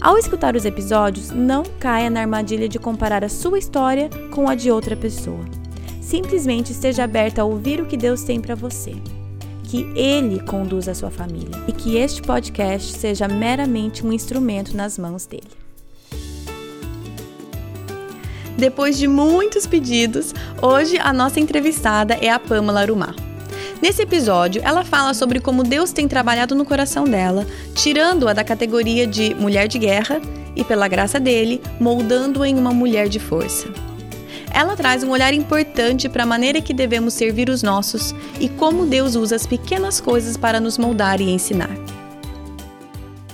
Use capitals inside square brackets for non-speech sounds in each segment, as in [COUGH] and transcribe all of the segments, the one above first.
Ao escutar os episódios, não caia na armadilha de comparar a sua história com a de outra pessoa. Simplesmente esteja aberta a ouvir o que Deus tem para você. Que Ele conduza a sua família e que este podcast seja meramente um instrumento nas mãos dele. Depois de muitos pedidos, hoje a nossa entrevistada é a Pamela Arumá. Nesse episódio, ela fala sobre como Deus tem trabalhado no coração dela, tirando-a da categoria de mulher de guerra e, pela graça dele, moldando-a em uma mulher de força. Ela traz um olhar importante para a maneira que devemos servir os nossos e como Deus usa as pequenas coisas para nos moldar e ensinar.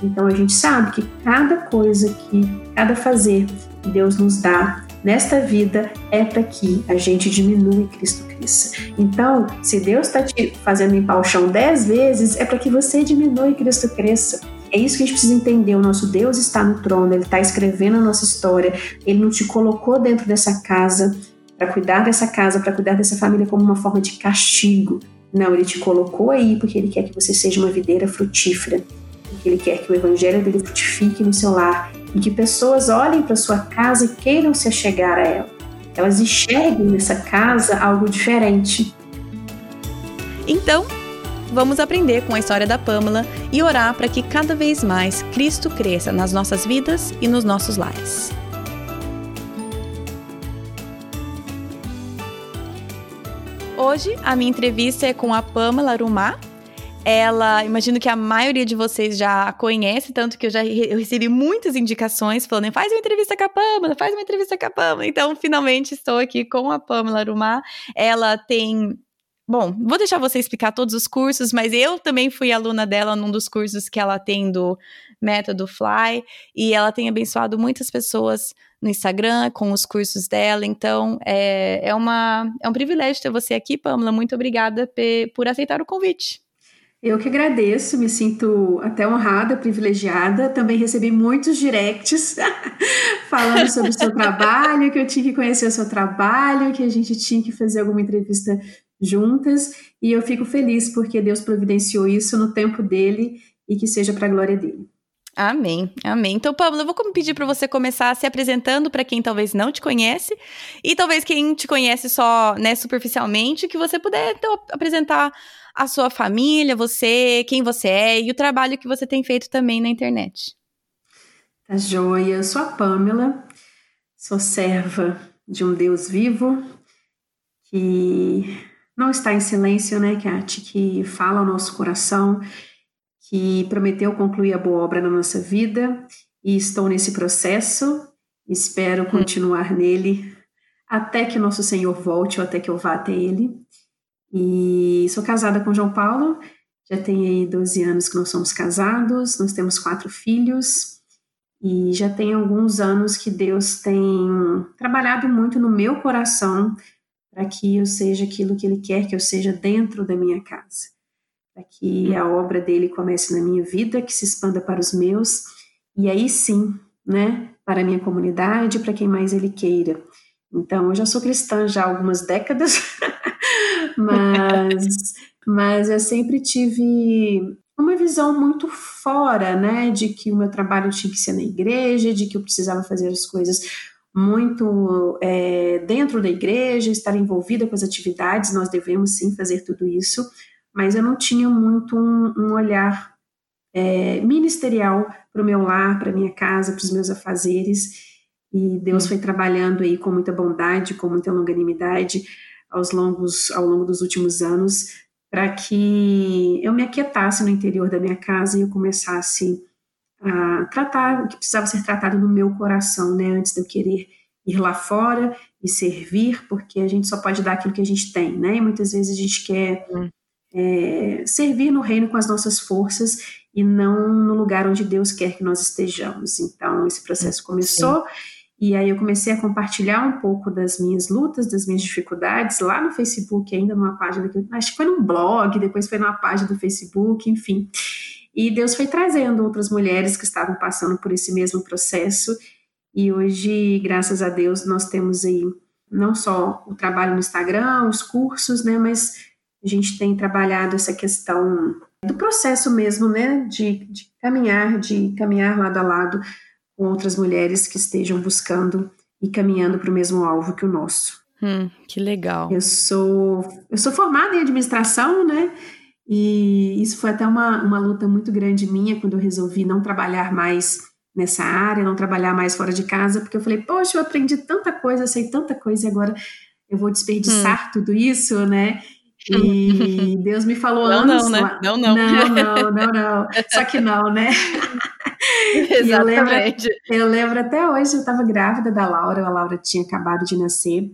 Então a gente sabe que cada coisa que, cada fazer que Deus nos dá nesta vida é para que a gente diminua e Cristo cresça. Então, se Deus está te fazendo limpar o chão dez vezes, é para que você diminua e Cristo cresça. É isso que a gente precisa entender. O nosso Deus está no trono, Ele está escrevendo a nossa história. Ele não te colocou dentro dessa casa para cuidar dessa casa, para cuidar dessa família como uma forma de castigo. Não, Ele te colocou aí porque Ele quer que você seja uma videira frutífera. Porque Ele quer que o evangelho dele frutifique no seu lar e que pessoas olhem para sua casa e queiram se achegar a ela. Elas enxerguem nessa casa algo diferente. Então, vamos aprender com a história da Pamela e orar para que cada vez mais Cristo cresça nas nossas vidas e nos nossos lares. Hoje a minha entrevista é com a Pamela Arumá, ela, imagino que a maioria de vocês já conhece, tanto que eu já eu recebi muitas indicações falando, faz uma entrevista com a Pamela, faz uma entrevista com a Pamela. Então, finalmente estou aqui com a Pamela Arumá. Ela tem Bom, vou deixar você explicar todos os cursos, mas eu também fui aluna dela num dos cursos que ela tem do Método Fly, e ela tem abençoado muitas pessoas no Instagram com os cursos dela, então é, é, uma, é um privilégio ter você aqui, Pamela. Muito obrigada por aceitar o convite. Eu que agradeço, me sinto até honrada, privilegiada. Também recebi muitos directs [LAUGHS] falando sobre o seu trabalho, que eu tinha que conhecer o seu trabalho, que a gente tinha que fazer alguma entrevista juntas. E eu fico feliz porque Deus providenciou isso no tempo dele e que seja para a glória dele. Amém, amém. Então, Pablo, eu vou pedir para você começar se apresentando para quem talvez não te conhece e talvez quem te conhece só, né, superficialmente, que você puder então, apresentar a sua família, você, quem você é e o trabalho que você tem feito também na internet. Tá joia. Eu sou a Pamela, sou serva de um Deus vivo que não está em silêncio, né, Kat? Que fala ao nosso coração, que prometeu concluir a boa obra na nossa vida e estou nesse processo. Espero hum. continuar nele até que nosso Senhor volte ou até que eu vá até Ele. E sou casada com João Paulo, já tem aí 12 anos que nós somos casados, nós temos quatro filhos e já tem alguns anos que Deus tem trabalhado muito no meu coração para que eu seja aquilo que Ele quer que eu seja dentro da minha casa, para que a obra dele comece na minha vida, que se expanda para os meus e aí sim, né, para a minha comunidade, para quem mais Ele queira. Então, eu já sou cristã já há algumas décadas. [LAUGHS] mas, mas eu sempre tive uma visão muito fora, né, de que o meu trabalho tinha que ser na igreja, de que eu precisava fazer as coisas muito é, dentro da igreja, estar envolvida com as atividades, nós devemos sim fazer tudo isso, mas eu não tinha muito um, um olhar é, ministerial para o meu lar, para minha casa, para os meus afazeres, e Deus foi trabalhando aí com muita bondade, com muita longanimidade, aos longos, ao longo dos últimos anos para que eu me aquietasse no interior da minha casa e eu começasse a tratar o que precisava ser tratado no meu coração, né, antes de eu querer ir lá fora e servir, porque a gente só pode dar aquilo que a gente tem, né, e muitas vezes a gente quer é, servir no reino com as nossas forças e não no lugar onde Deus quer que nós estejamos. Então, esse processo começou Sim. E aí eu comecei a compartilhar um pouco das minhas lutas, das minhas dificuldades lá no Facebook, ainda numa página que acho que foi num blog, depois foi numa página do Facebook, enfim. E Deus foi trazendo outras mulheres que estavam passando por esse mesmo processo. E hoje, graças a Deus, nós temos aí não só o trabalho no Instagram, os cursos, né, mas a gente tem trabalhado essa questão do processo mesmo, né, de, de caminhar, de caminhar lado a lado com outras mulheres que estejam buscando e caminhando para o mesmo alvo que o nosso. Hum, que legal. Eu sou, eu sou formada em administração, né? E isso foi até uma, uma luta muito grande minha quando eu resolvi não trabalhar mais nessa área, não trabalhar mais fora de casa, porque eu falei, poxa, eu aprendi tanta coisa, sei tanta coisa, e agora eu vou desperdiçar hum. tudo isso, né? E [LAUGHS] Deus me falou não, anos. Não, né? Não, não. Não, não, não, não. [LAUGHS] Só que não, né? [LAUGHS] Exatamente. [LAUGHS] Eu lembro, eu lembro, até hoje, eu estava grávida da Laura, a Laura tinha acabado de nascer,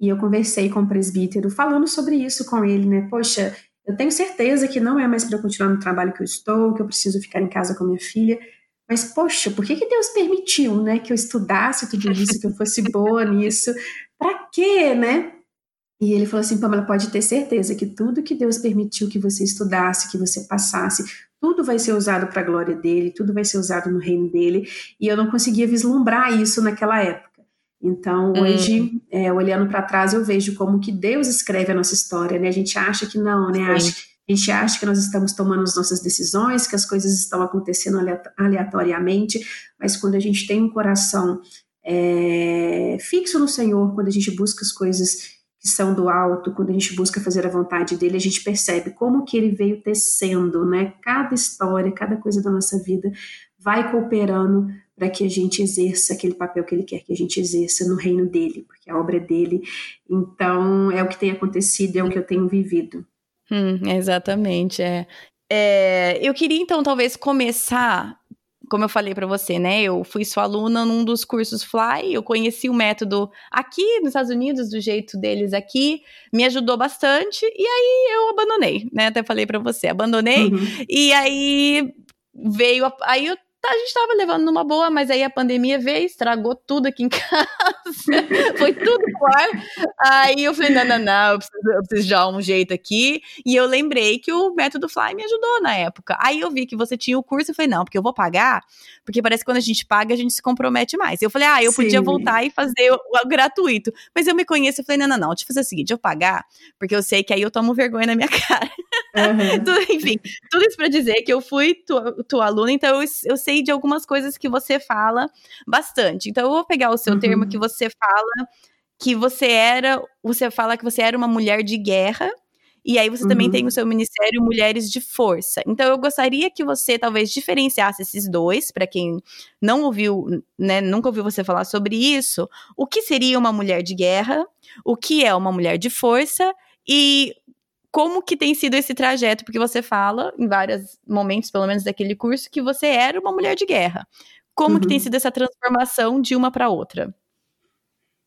e eu conversei com o presbítero falando sobre isso com ele, né? Poxa, eu tenho certeza que não é mais para eu continuar no trabalho que eu estou, que eu preciso ficar em casa com minha filha, mas poxa, por que, que Deus permitiu, né, que eu estudasse tudo isso, que eu fosse boa nisso? Para quê, né? E ele falou assim: Pamela, pode ter certeza que tudo que Deus permitiu que você estudasse, que você passasse, tudo vai ser usado para a glória dele, tudo vai ser usado no reino dele. E eu não conseguia vislumbrar isso naquela época. Então, hum. hoje, hum. é, olhando para trás, eu vejo como que Deus escreve a nossa história, né? A gente acha que não, né? Acha, a gente acha que nós estamos tomando as nossas decisões, que as coisas estão acontecendo aleatoriamente, mas quando a gente tem um coração é, fixo no Senhor, quando a gente busca as coisas que são do alto, quando a gente busca fazer a vontade dele, a gente percebe como que ele veio tecendo, né? Cada história, cada coisa da nossa vida vai cooperando para que a gente exerça aquele papel que ele quer que a gente exerça no reino dele, porque a obra é dele. Então, é o que tem acontecido, é o que eu tenho vivido. Hum, exatamente, é. é. Eu queria então talvez começar como eu falei para você, né? Eu fui sua aluna num dos cursos Fly, eu conheci o método aqui nos Estados Unidos, do jeito deles aqui, me ajudou bastante, e aí eu abandonei, né? Até falei para você, abandonei, uhum. e aí veio, a, aí eu Tá, a gente tava levando numa boa, mas aí a pandemia veio, estragou tudo aqui em [LAUGHS] casa. Foi tudo pro ar. Aí eu falei, não, não, não, eu preciso, eu preciso dar um jeito aqui. E eu lembrei que o método Fly me ajudou na época. Aí eu vi que você tinha o curso e falei, não, porque eu vou pagar, porque parece que quando a gente paga, a gente se compromete mais. Eu falei, ah, eu Sim. podia voltar e fazer o, gratuito. Mas eu me conheço, eu falei, não, não, não, deixa eu fazer o seguinte, eu pagar, porque eu sei que aí eu tomo vergonha na minha [LAUGHS] cara. Uhum. Enfim, tudo isso pra dizer que eu fui tua, tua aluna, então eu, eu sei de algumas coisas que você fala bastante. Então eu vou pegar o seu uhum. termo que você fala que você era, você fala que você era uma mulher de guerra. E aí você uhum. também tem o seu ministério Mulheres de Força. Então eu gostaria que você talvez diferenciasse esses dois, para quem não ouviu, né, nunca ouviu você falar sobre isso, o que seria uma mulher de guerra, o que é uma mulher de força e como que tem sido esse trajeto? Porque você fala, em vários momentos, pelo menos daquele curso, que você era uma mulher de guerra. Como uhum. que tem uhum. sido essa transformação de uma para outra?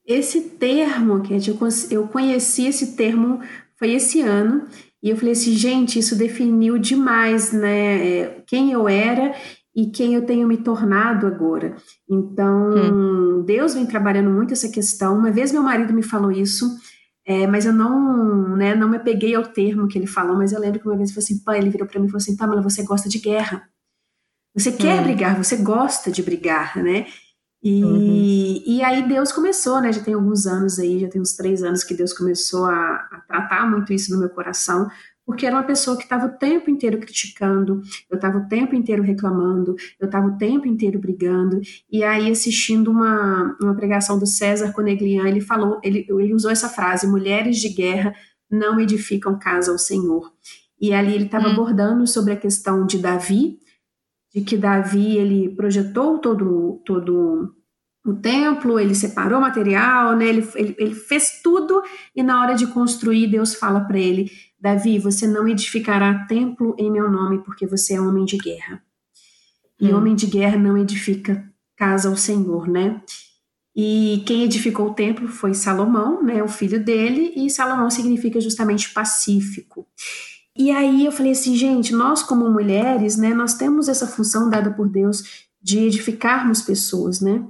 Esse termo, Kate, eu conheci esse termo, foi esse ano, e eu falei assim, gente, isso definiu demais, né, é, quem eu era e quem eu tenho me tornado agora. Então, hum. Deus vem trabalhando muito essa questão. Uma vez meu marido me falou isso, é, mas eu não, né, não me peguei ao termo que ele falou, mas eu lembro que uma vez ele falou assim, pai, ele virou para mim e falou assim, Pamela, você gosta de guerra. Você quer hum. brigar, você gosta de brigar, né? E, uhum. e aí Deus começou, né? Já tem alguns anos aí, já tem uns três anos que Deus começou a, a tratar muito isso no meu coração, porque era uma pessoa que estava o tempo inteiro criticando, eu estava o tempo inteiro reclamando, eu estava o tempo inteiro brigando, e aí assistindo uma, uma pregação do César Coneglian, ele falou, ele, ele usou essa frase, mulheres de guerra não edificam casa ao Senhor. E ali ele estava hum. abordando sobre a questão de Davi, de que Davi ele projetou todo, todo o templo, ele separou o material, né? ele, ele, ele fez tudo e na hora de construir Deus fala para ele Davi, você não edificará templo em meu nome, porque você é homem de guerra. E hum. homem de guerra não edifica casa ao Senhor, né? E quem edificou o templo foi Salomão, né, o filho dele, e Salomão significa justamente pacífico. E aí eu falei assim, gente, nós como mulheres, né, nós temos essa função dada por Deus de edificarmos pessoas, né?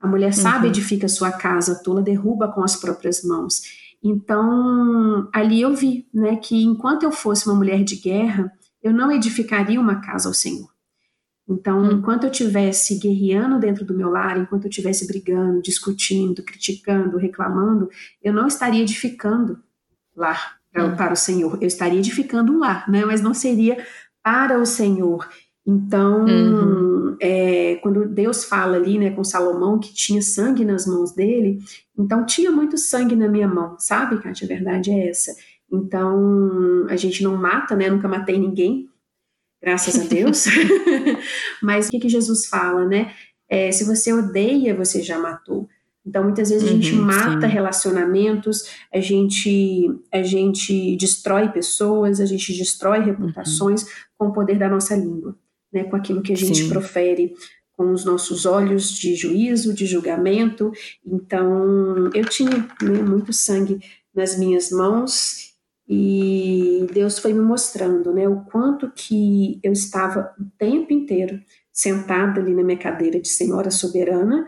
A mulher sábia uhum. edifica sua casa, a tola derruba com as próprias mãos. Então, ali eu vi, né, que enquanto eu fosse uma mulher de guerra, eu não edificaria uma casa ao Senhor. Então, hum. enquanto eu tivesse guerreando dentro do meu lar, enquanto eu tivesse brigando, discutindo, criticando, reclamando, eu não estaria edificando lar para, hum. para o Senhor. Eu estaria edificando um lar, né? Mas não seria para o Senhor. Então, uhum. é, quando Deus fala ali, né, com Salomão que tinha sangue nas mãos dele, então tinha muito sangue na minha mão, sabe, Kátia? A verdade é essa. Então, a gente não mata, né? Nunca matei ninguém, graças a Deus. [LAUGHS] [LAUGHS] Mas o que, que Jesus fala, né? É, se você odeia, você já matou. Então, muitas vezes a gente uhum, mata sim. relacionamentos, a gente, a gente destrói pessoas, a gente destrói reputações uhum. com o poder da nossa língua, né? com aquilo que a gente sim. profere, com os nossos olhos de juízo, de julgamento. Então, eu tinha né, muito sangue nas minhas mãos e Deus foi me mostrando, né, o quanto que eu estava o tempo inteiro sentada ali na minha cadeira de senhora soberana,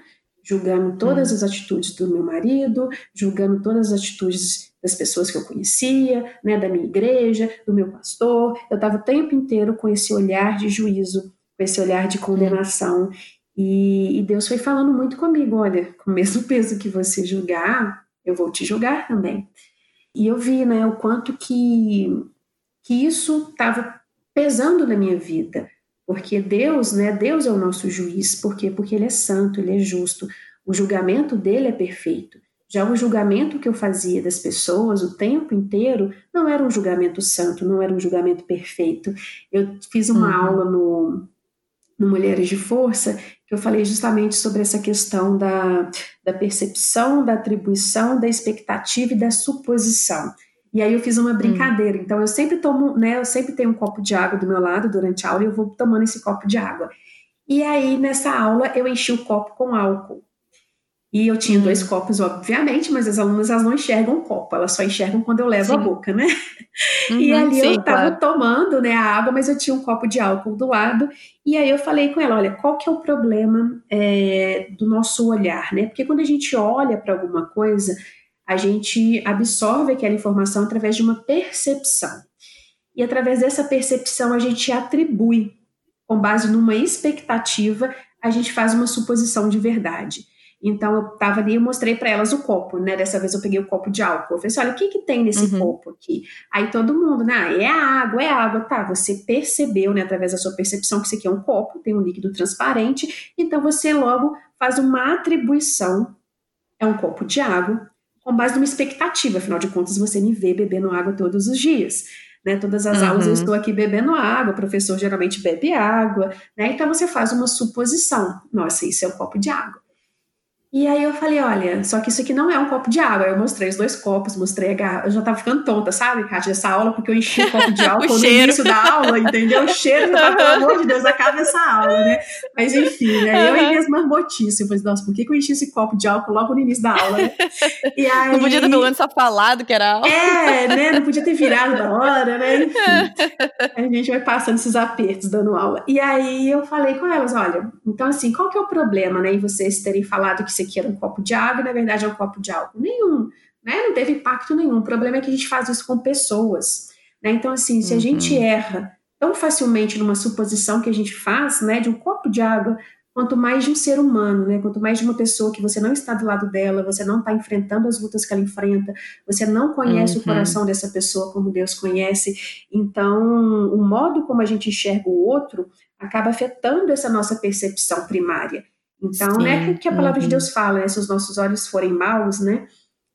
julgando todas hum. as atitudes do meu marido, julgando todas as atitudes das pessoas que eu conhecia, né, da minha igreja, do meu pastor. Eu estava o tempo inteiro com esse olhar de juízo, com esse olhar de condenação. E, e Deus foi falando muito comigo: olha, com o mesmo peso que você julgar, eu vou te julgar também. E eu vi, né, o quanto que, que isso estava pesando na minha vida. Porque Deus, né, Deus é o nosso juiz. Por quê? Porque Ele é santo, Ele é justo. O julgamento dele é perfeito. Já o julgamento que eu fazia das pessoas o tempo inteiro não era um julgamento santo, não era um julgamento perfeito. Eu fiz uma uhum. aula no, no Mulheres de Força que eu falei justamente sobre essa questão da, da percepção, da atribuição, da expectativa e da suposição. E aí eu fiz uma hum. brincadeira. Hum. Então eu sempre tomo, né, eu sempre tenho um copo de água do meu lado durante a aula e eu vou tomando esse copo de água. E aí nessa aula eu enchi o copo com álcool. E eu tinha dois hum. copos, obviamente, mas as alunas elas não enxergam o copo, elas só enxergam quando eu levo sim. a boca, né? Uhum, e ali sim, eu tava claro. tomando né, a água, mas eu tinha um copo de álcool do lado. E aí eu falei com ela: olha, qual que é o problema é, do nosso olhar, né? Porque quando a gente olha para alguma coisa, a gente absorve aquela informação através de uma percepção. E através dessa percepção a gente atribui, com base numa expectativa, a gente faz uma suposição de verdade. Então eu tava ali e mostrei para elas o copo, né? Dessa vez eu peguei o copo de álcool. Eu falei assim: olha, o que que tem nesse uhum. copo aqui? Aí todo mundo, né? Ah, é água, é água. Tá, você percebeu, né, através da sua percepção, que isso aqui é um copo, tem um líquido transparente. Então você logo faz uma atribuição. É um copo de água, com base numa expectativa. Afinal de contas, você me vê bebendo água todos os dias. Né, todas as uhum. aulas eu uhum. estou aqui bebendo água, o professor geralmente bebe água, né? Então você faz uma suposição. Nossa, isso é um copo de água. E aí eu falei, olha, só que isso aqui não é um copo de água. Eu mostrei os dois copos, mostrei a garrafa. Eu já tava ficando tonta, sabe, Kátia, dessa aula, porque eu enchi o copo de [LAUGHS] álcool no início da aula, entendeu? O cheiro, eu tava, pelo amor de Deus, acaba essa aula, né? Mas enfim, né? Eu e minhas marmotices. Eu falei, nossa, por que, que eu enchi esse copo de álcool logo no início da aula, né? E aí... Não podia ter pelo menos só falado que era aula. É, né? Não podia ter virado da hora, né? Enfim. [LAUGHS] a gente vai passando esses apertos dando aula. E aí eu falei com elas, olha, então assim, qual que é o problema, né? Em vocês terem falado que isso aqui era um copo de água e na verdade é um copo de álcool. Nenhum, né? Não teve impacto nenhum. O problema é que a gente faz isso com pessoas, né? Então, assim, se a gente uhum. erra tão facilmente numa suposição que a gente faz, né, de um copo de água, quanto mais de um ser humano, né? Quanto mais de uma pessoa que você não está do lado dela, você não está enfrentando as lutas que ela enfrenta, você não conhece uhum. o coração dessa pessoa como Deus conhece. Então, o modo como a gente enxerga o outro acaba afetando essa nossa percepção primária. Então, Sim. né, que a palavra uhum. de Deus fala, né, se os nossos olhos forem maus, né,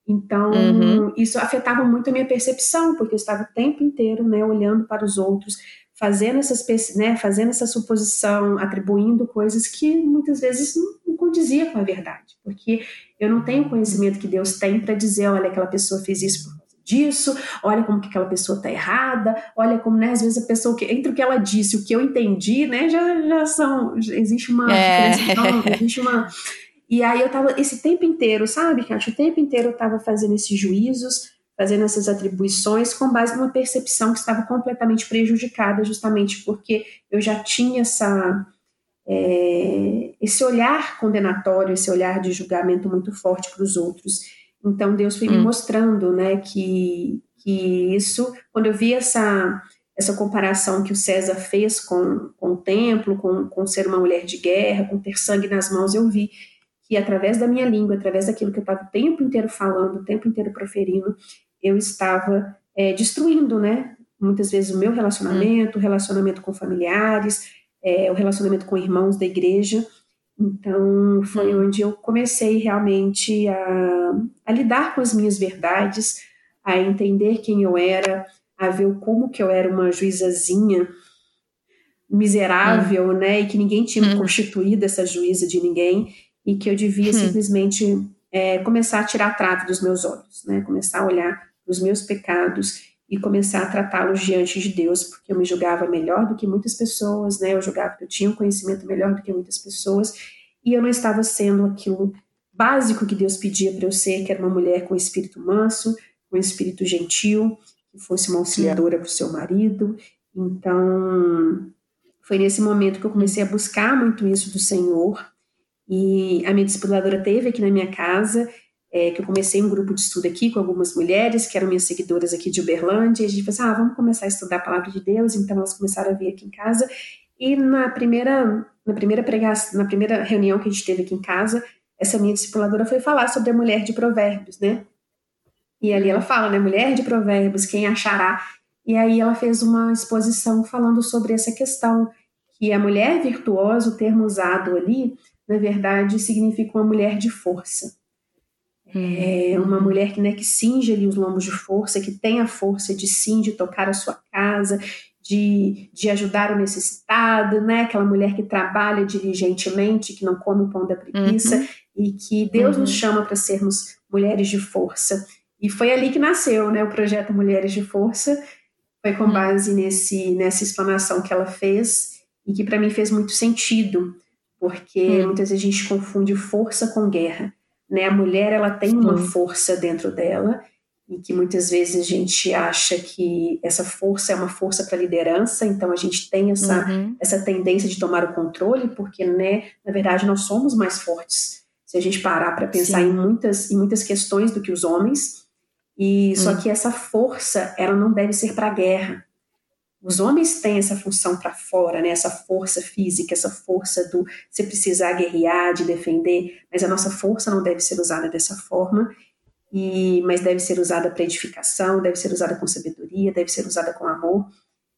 então uhum. isso afetava muito a minha percepção, porque eu estava o tempo inteiro, né, olhando para os outros, fazendo essas, né, fazendo essa suposição, atribuindo coisas que muitas vezes não, não condizia com a verdade, porque eu não tenho o conhecimento que Deus tem para dizer, olha, aquela pessoa fez isso por disso, olha como que aquela pessoa tá errada, olha como, né, às vezes a pessoa, que entre o que ela disse e o que eu entendi, né, já, já são, já existe uma é. diferença, existe uma... E aí eu tava esse tempo inteiro, sabe, Kátia, o tempo inteiro eu tava fazendo esses juízos, fazendo essas atribuições com base numa percepção que estava completamente prejudicada, justamente porque eu já tinha essa é, esse olhar condenatório, esse olhar de julgamento muito forte para os outros. Então Deus foi hum. me mostrando, né, que, que isso, quando eu vi essa essa comparação que o César fez com, com o templo, com, com ser uma mulher de guerra, com ter sangue nas mãos, eu vi que através da minha língua, através daquilo que eu estava o tempo inteiro falando, o tempo inteiro proferindo, eu estava é, destruindo, né? Muitas vezes o meu relacionamento, o relacionamento com familiares, é, o relacionamento com irmãos da igreja. Então, foi onde eu comecei realmente a, a lidar com as minhas verdades, a entender quem eu era, a ver como que eu era uma juízazinha miserável, hum. né, e que ninguém tinha hum. constituído essa juíza de ninguém, e que eu devia hum. simplesmente é, começar a tirar a trave dos meus olhos, né, começar a olhar os meus pecados e começar a tratá-los diante de Deus, porque eu me julgava melhor do que muitas pessoas, né? Eu julgava que eu tinha um conhecimento melhor do que muitas pessoas, e eu não estava sendo aquilo básico que Deus pedia para eu ser, que era uma mulher com espírito manso, com espírito gentil, que fosse uma auxiliadora para o seu marido. Então, foi nesse momento que eu comecei a buscar muito isso do Senhor. E a minha discipuladora teve aqui na minha casa é, que eu comecei um grupo de estudo aqui com algumas mulheres que eram minhas seguidoras aqui de Uberlândia, e a gente falou assim, ah, vamos começar a estudar a palavra de Deus, então elas começaram a vir aqui em casa, e na primeira, na primeira na primeira reunião que a gente teve aqui em casa, essa minha discipuladora foi falar sobre a mulher de provérbios, né, e ali ela fala, né, mulher de provérbios, quem achará, e aí ela fez uma exposição falando sobre essa questão, que a mulher virtuosa, o termo usado ali, na verdade, significa uma mulher de força, é uma mulher que, né, que cinge ali os lombos de força, que tem a força de sim, de tocar a sua casa, de, de ajudar o necessitado, né? Aquela mulher que trabalha diligentemente, que não come o pão da preguiça, uhum. e que Deus uhum. nos chama para sermos mulheres de força. E foi ali que nasceu, né, o projeto Mulheres de Força. Foi com uhum. base nesse, nessa explanação que ela fez e que para mim fez muito sentido, porque uhum. muitas vezes a gente confunde força com guerra. Né? A mulher ela tem Sim. uma força dentro dela e que muitas vezes a gente acha que essa força é uma força para liderança, então a gente tem essa, uhum. essa tendência de tomar o controle, porque, né, na verdade, nós somos mais fortes. Se a gente parar para pensar em muitas, em muitas questões do que os homens, e só uhum. que essa força, ela não deve ser para a guerra. Os homens têm essa função para fora, né? essa força física, essa força do você precisar guerrear, de defender, mas a nossa força não deve ser usada dessa forma, e mas deve ser usada para edificação, deve ser usada com sabedoria, deve ser usada com amor.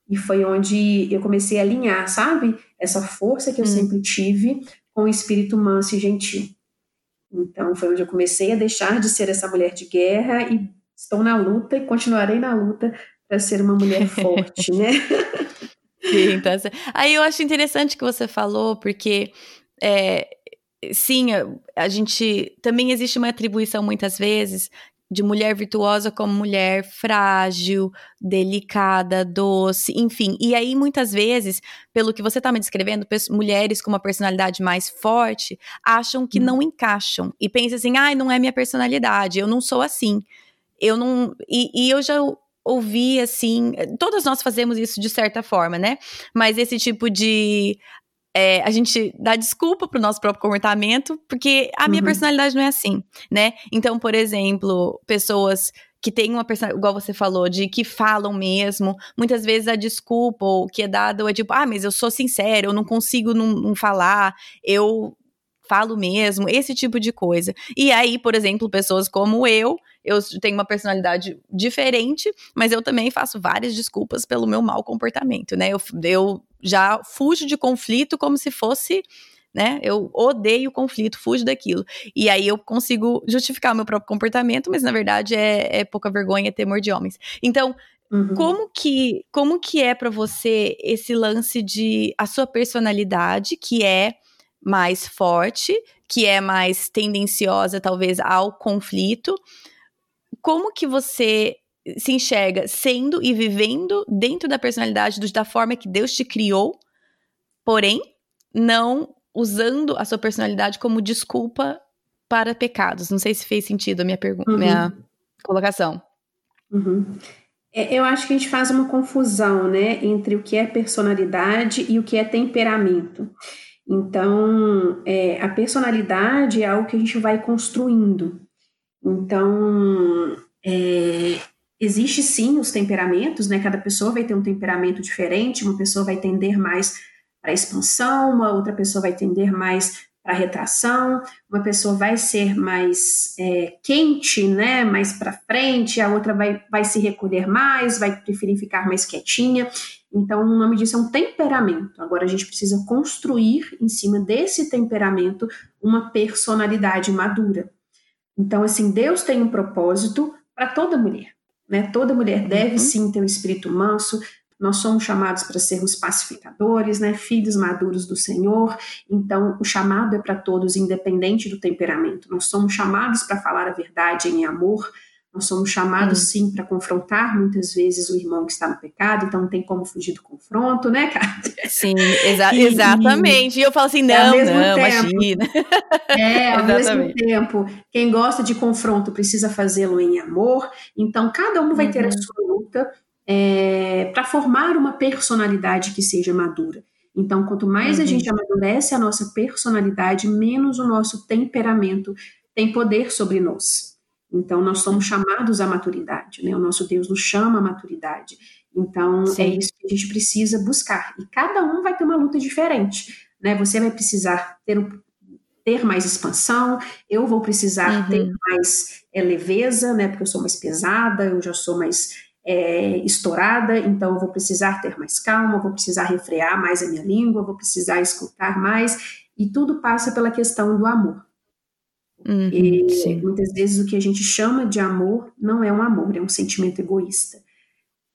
E foi onde eu comecei a alinhar, sabe? Essa força que eu hum. sempre tive com o espírito manso e gentil. Então foi onde eu comecei a deixar de ser essa mulher de guerra e estou na luta e continuarei na luta para ser uma mulher [LAUGHS] forte, né? Sim, tá Aí eu acho interessante que você falou, porque é, sim, a gente também existe uma atribuição muitas vezes de mulher virtuosa como mulher frágil, delicada, doce, enfim. E aí, muitas vezes, pelo que você está me descrevendo, mulheres com uma personalidade mais forte acham que hum. não encaixam e pensam assim: ai, ah, não é minha personalidade, eu não sou assim. Eu não. E, e eu já ouvir assim. Todas nós fazemos isso de certa forma, né? Mas esse tipo de. É, a gente dá desculpa pro nosso próprio comportamento, porque a minha uhum. personalidade não é assim, né? Então, por exemplo, pessoas que têm uma personalidade, igual você falou, de que falam mesmo, muitas vezes a desculpa ou que é dado é tipo, ah, mas eu sou sincero, eu não consigo não, não falar, eu falo mesmo, esse tipo de coisa. E aí, por exemplo, pessoas como eu, eu tenho uma personalidade diferente, mas eu também faço várias desculpas pelo meu mau comportamento, né? Eu, eu já fujo de conflito como se fosse né? Eu odeio conflito, fujo daquilo. E aí eu consigo justificar o meu próprio comportamento, mas na verdade é, é pouca vergonha temor de homens. Então, uhum. como que como que é para você esse lance de a sua personalidade, que é mais forte, que é mais tendenciosa talvez ao conflito, como que você se enxerga sendo e vivendo dentro da personalidade da forma que Deus te criou, porém não usando a sua personalidade como desculpa para pecados. Não sei se fez sentido a minha pergunta, uhum. minha colocação. Uhum. É, eu acho que a gente faz uma confusão, né, entre o que é personalidade e o que é temperamento. Então, é, a personalidade é algo que a gente vai construindo. Então, é, existe sim os temperamentos, né? Cada pessoa vai ter um temperamento diferente, uma pessoa vai tender mais para expansão, uma outra pessoa vai tender mais para retração, uma pessoa vai ser mais é, quente, né, mais para frente, a outra vai, vai se recolher mais, vai preferir ficar mais quietinha. Então, o nome disso é um temperamento. Agora, a gente precisa construir em cima desse temperamento uma personalidade madura. Então, assim, Deus tem um propósito para toda mulher. Né? Toda mulher deve uhum. sim ter um espírito manso, nós somos chamados para sermos pacificadores, né, filhos maduros do Senhor. Então, o chamado é para todos, independente do temperamento. Nós somos chamados para falar a verdade em amor. Nós somos chamados, hum. sim, para confrontar muitas vezes o irmão que está no pecado, então não tem como fugir do confronto, né, cara? Sim, [LAUGHS] exa e, exatamente. E eu falo assim, não, não, tempo, imagina. [LAUGHS] É, ao mesmo tempo, quem gosta de confronto precisa fazê-lo em amor, então cada um vai uhum. ter a uhum. sua luta, é, para formar uma personalidade que seja madura. Então, quanto mais uhum. a gente amadurece a nossa personalidade, menos o nosso temperamento tem poder sobre nós. Então, nós somos chamados à maturidade, né? O nosso Deus nos chama à maturidade. Então, é Sim. é isso que a gente precisa buscar. E cada um vai ter uma luta diferente, né? Você vai precisar ter, ter mais expansão, eu vou precisar uhum. ter mais é, leveza, né? Porque eu sou mais pesada, eu já sou mais é, estourada, então eu vou precisar ter mais calma, vou precisar refrear mais a minha língua, vou precisar escutar mais, e tudo passa pela questão do amor. Uhum, e muitas vezes o que a gente chama de amor não é um amor, é um sentimento egoísta.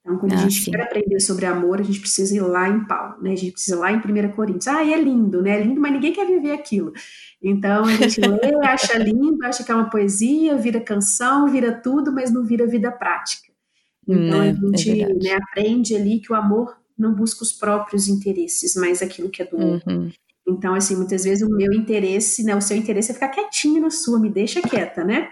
Então, quando ah, a gente sim. quer aprender sobre amor, a gente precisa ir lá em Paulo, né? A gente precisa ir lá em 1 Coríntios. Ah, é lindo, né? É lindo, mas ninguém quer viver aquilo. Então, a gente lê, [LAUGHS] acha lindo, acha que é uma poesia, vira canção, vira tudo, mas não vira vida prática. Então né? a gente é né, aprende ali que o amor não busca os próprios interesses, mas aquilo que é do outro. Uhum. Então, assim, muitas vezes o meu interesse, né, o seu interesse é ficar quietinho na sua, me deixa quieta, né?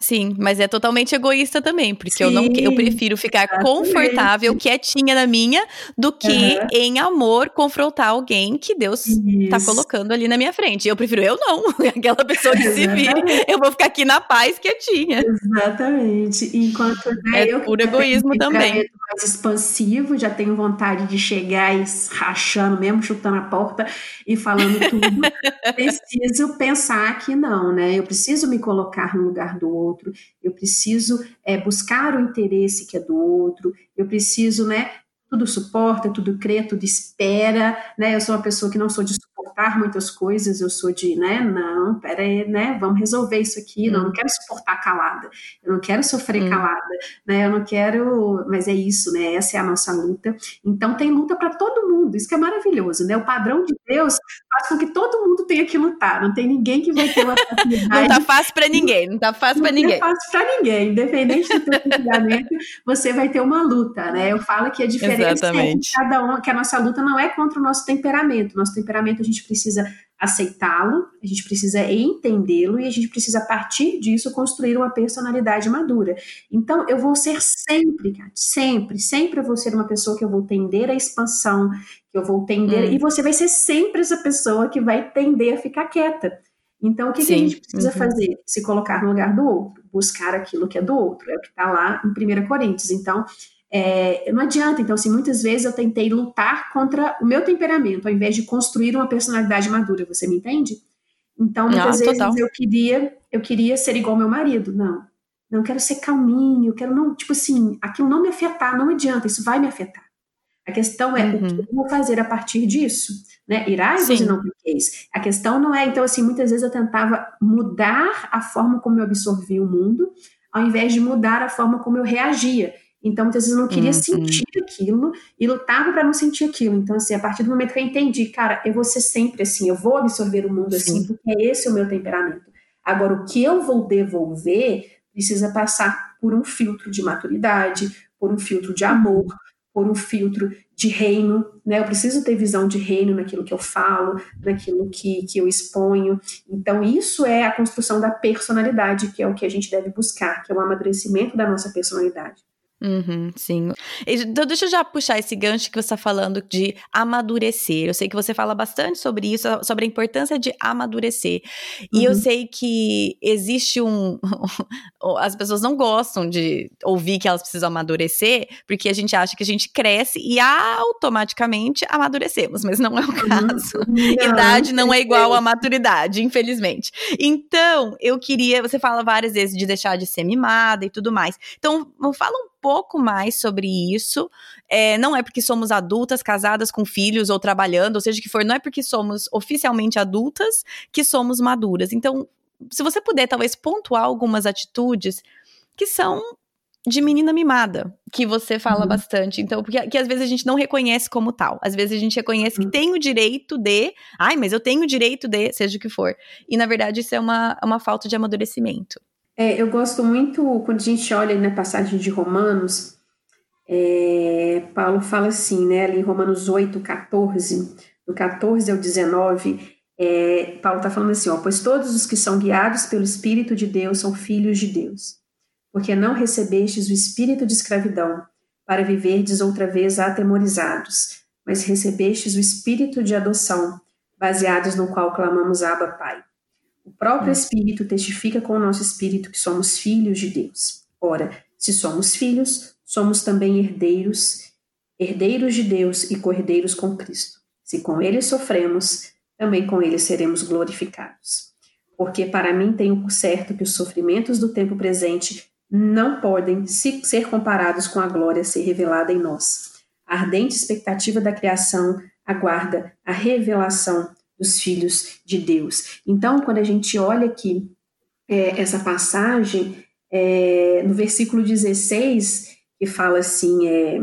Sim, mas é totalmente egoísta também, porque Sim, eu não eu prefiro ficar exatamente. confortável, quietinha na minha, do que uhum. em amor confrontar alguém que Deus está colocando ali na minha frente. Eu prefiro eu não, [LAUGHS] aquela pessoa que se vire, eu vou ficar aqui na paz quietinha. Exatamente. Enquanto né, é eu puro egoísmo também. Mais expansivo, já tenho vontade de chegar e rachando mesmo, chutando a porta e falando tudo. [LAUGHS] preciso pensar que não, né? Eu preciso me colocar no lugar do outro outro, eu preciso é, buscar o interesse que é do outro, eu preciso, né, tudo suporta, tudo crê, tudo espera, né? Eu sou uma pessoa que não sou de suportar muitas coisas, eu sou de, né? Não, pera aí, né? Vamos resolver isso aqui. Não, eu não quero suportar calada, eu não quero sofrer hum. calada, né? Eu não quero, mas é isso, né? Essa é a nossa luta. Então tem luta para todo mundo, isso que é maravilhoso, né? O padrão de Deus faz com que todo mundo tenha que lutar, não tem ninguém que vai ter uma [LAUGHS] Não tá fácil para ninguém, não tá fácil para ninguém. Não tá fácil para ninguém, independente do comportamento, você vai ter uma luta, né? Eu falo que a diferença Exatamente. Que cada um, que a nossa luta não é contra o nosso temperamento. Nosso temperamento a gente precisa aceitá-lo, a gente precisa entendê-lo e a gente precisa, a partir disso, construir uma personalidade madura. Então, eu vou ser sempre, sempre, sempre eu vou ser uma pessoa que eu vou tender à expansão, que eu vou tender, hum. e você vai ser sempre essa pessoa que vai tender a ficar quieta. Então, o que, que a gente precisa uhum. fazer? Se colocar no lugar do outro, buscar aquilo que é do outro, é o que está lá em 1 Coríntios. Então, é, não adianta. Então, assim, muitas vezes eu tentei lutar contra o meu temperamento, ao invés de construir uma personalidade madura. Você me entende? Então, muitas não, vezes eu queria, eu queria ser igual meu marido. Não, não quero ser calminho, quero não, tipo assim, aquilo não me afetar, não adianta, isso vai me afetar. A questão é uhum. o que uhum. eu vou fazer a partir disso, né? Irás e não pequeis. A questão não é, então, assim, muitas vezes eu tentava mudar a forma como eu absorvia o mundo, ao invés de mudar a forma como eu reagia. Então, muitas vezes eu não queria uhum. sentir aquilo e lutava para não sentir aquilo. Então, assim, a partir do momento que eu entendi, cara, eu vou ser sempre assim, eu vou absorver o mundo assim, Sim. assim, porque esse é o meu temperamento. Agora, o que eu vou devolver precisa passar por um filtro de maturidade, por um filtro de amor, por um filtro de reino, né? Eu preciso ter visão de reino naquilo que eu falo, naquilo que, que eu exponho. Então, isso é a construção da personalidade, que é o que a gente deve buscar, que é o amadurecimento da nossa personalidade. Uhum, sim. Então, deixa eu já puxar esse gancho que você está falando de amadurecer. Eu sei que você fala bastante sobre isso, sobre a importância de amadurecer. E uhum. eu sei que existe um. [LAUGHS] As pessoas não gostam de ouvir que elas precisam amadurecer, porque a gente acha que a gente cresce e automaticamente amadurecemos, mas não é o uhum. caso. Uhum. Não, [LAUGHS] Idade não é igual a maturidade, infelizmente. Então, eu queria. Você fala várias vezes de deixar de ser mimada e tudo mais. Então, fala um pouco mais sobre isso. É, não é porque somos adultas, casadas com filhos ou trabalhando, ou seja que for, não é porque somos oficialmente adultas que somos maduras. Então, se você puder talvez pontuar algumas atitudes que são de menina mimada, que você fala uhum. bastante. Então, porque que às vezes a gente não reconhece como tal. Às vezes a gente reconhece uhum. que tem o direito de, ai, mas eu tenho o direito de, seja o que for. E na verdade isso é uma, uma falta de amadurecimento. É, eu gosto muito, quando a gente olha na passagem de Romanos, é, Paulo fala assim, né, ali em Romanos 8, 14, do 14 ao 19, é, Paulo está falando assim, ó, pois todos os que são guiados pelo Espírito de Deus são filhos de Deus, porque não recebestes o espírito de escravidão, para viverdes outra vez atemorizados, mas recebestes o espírito de adoção, baseados no qual clamamos Abba Pai. O próprio hum. Espírito testifica com o nosso espírito que somos filhos de Deus. Ora, se somos filhos, somos também herdeiros, herdeiros de Deus e cordeiros com Cristo. Se com ele sofremos, também com ele seremos glorificados. Porque para mim tenho por certo que os sofrimentos do tempo presente não podem ser comparados com a glória a ser revelada em nós. A ardente expectativa da criação aguarda a revelação dos filhos de Deus. Então, quando a gente olha aqui é, essa passagem, é, no versículo 16, que fala assim, é,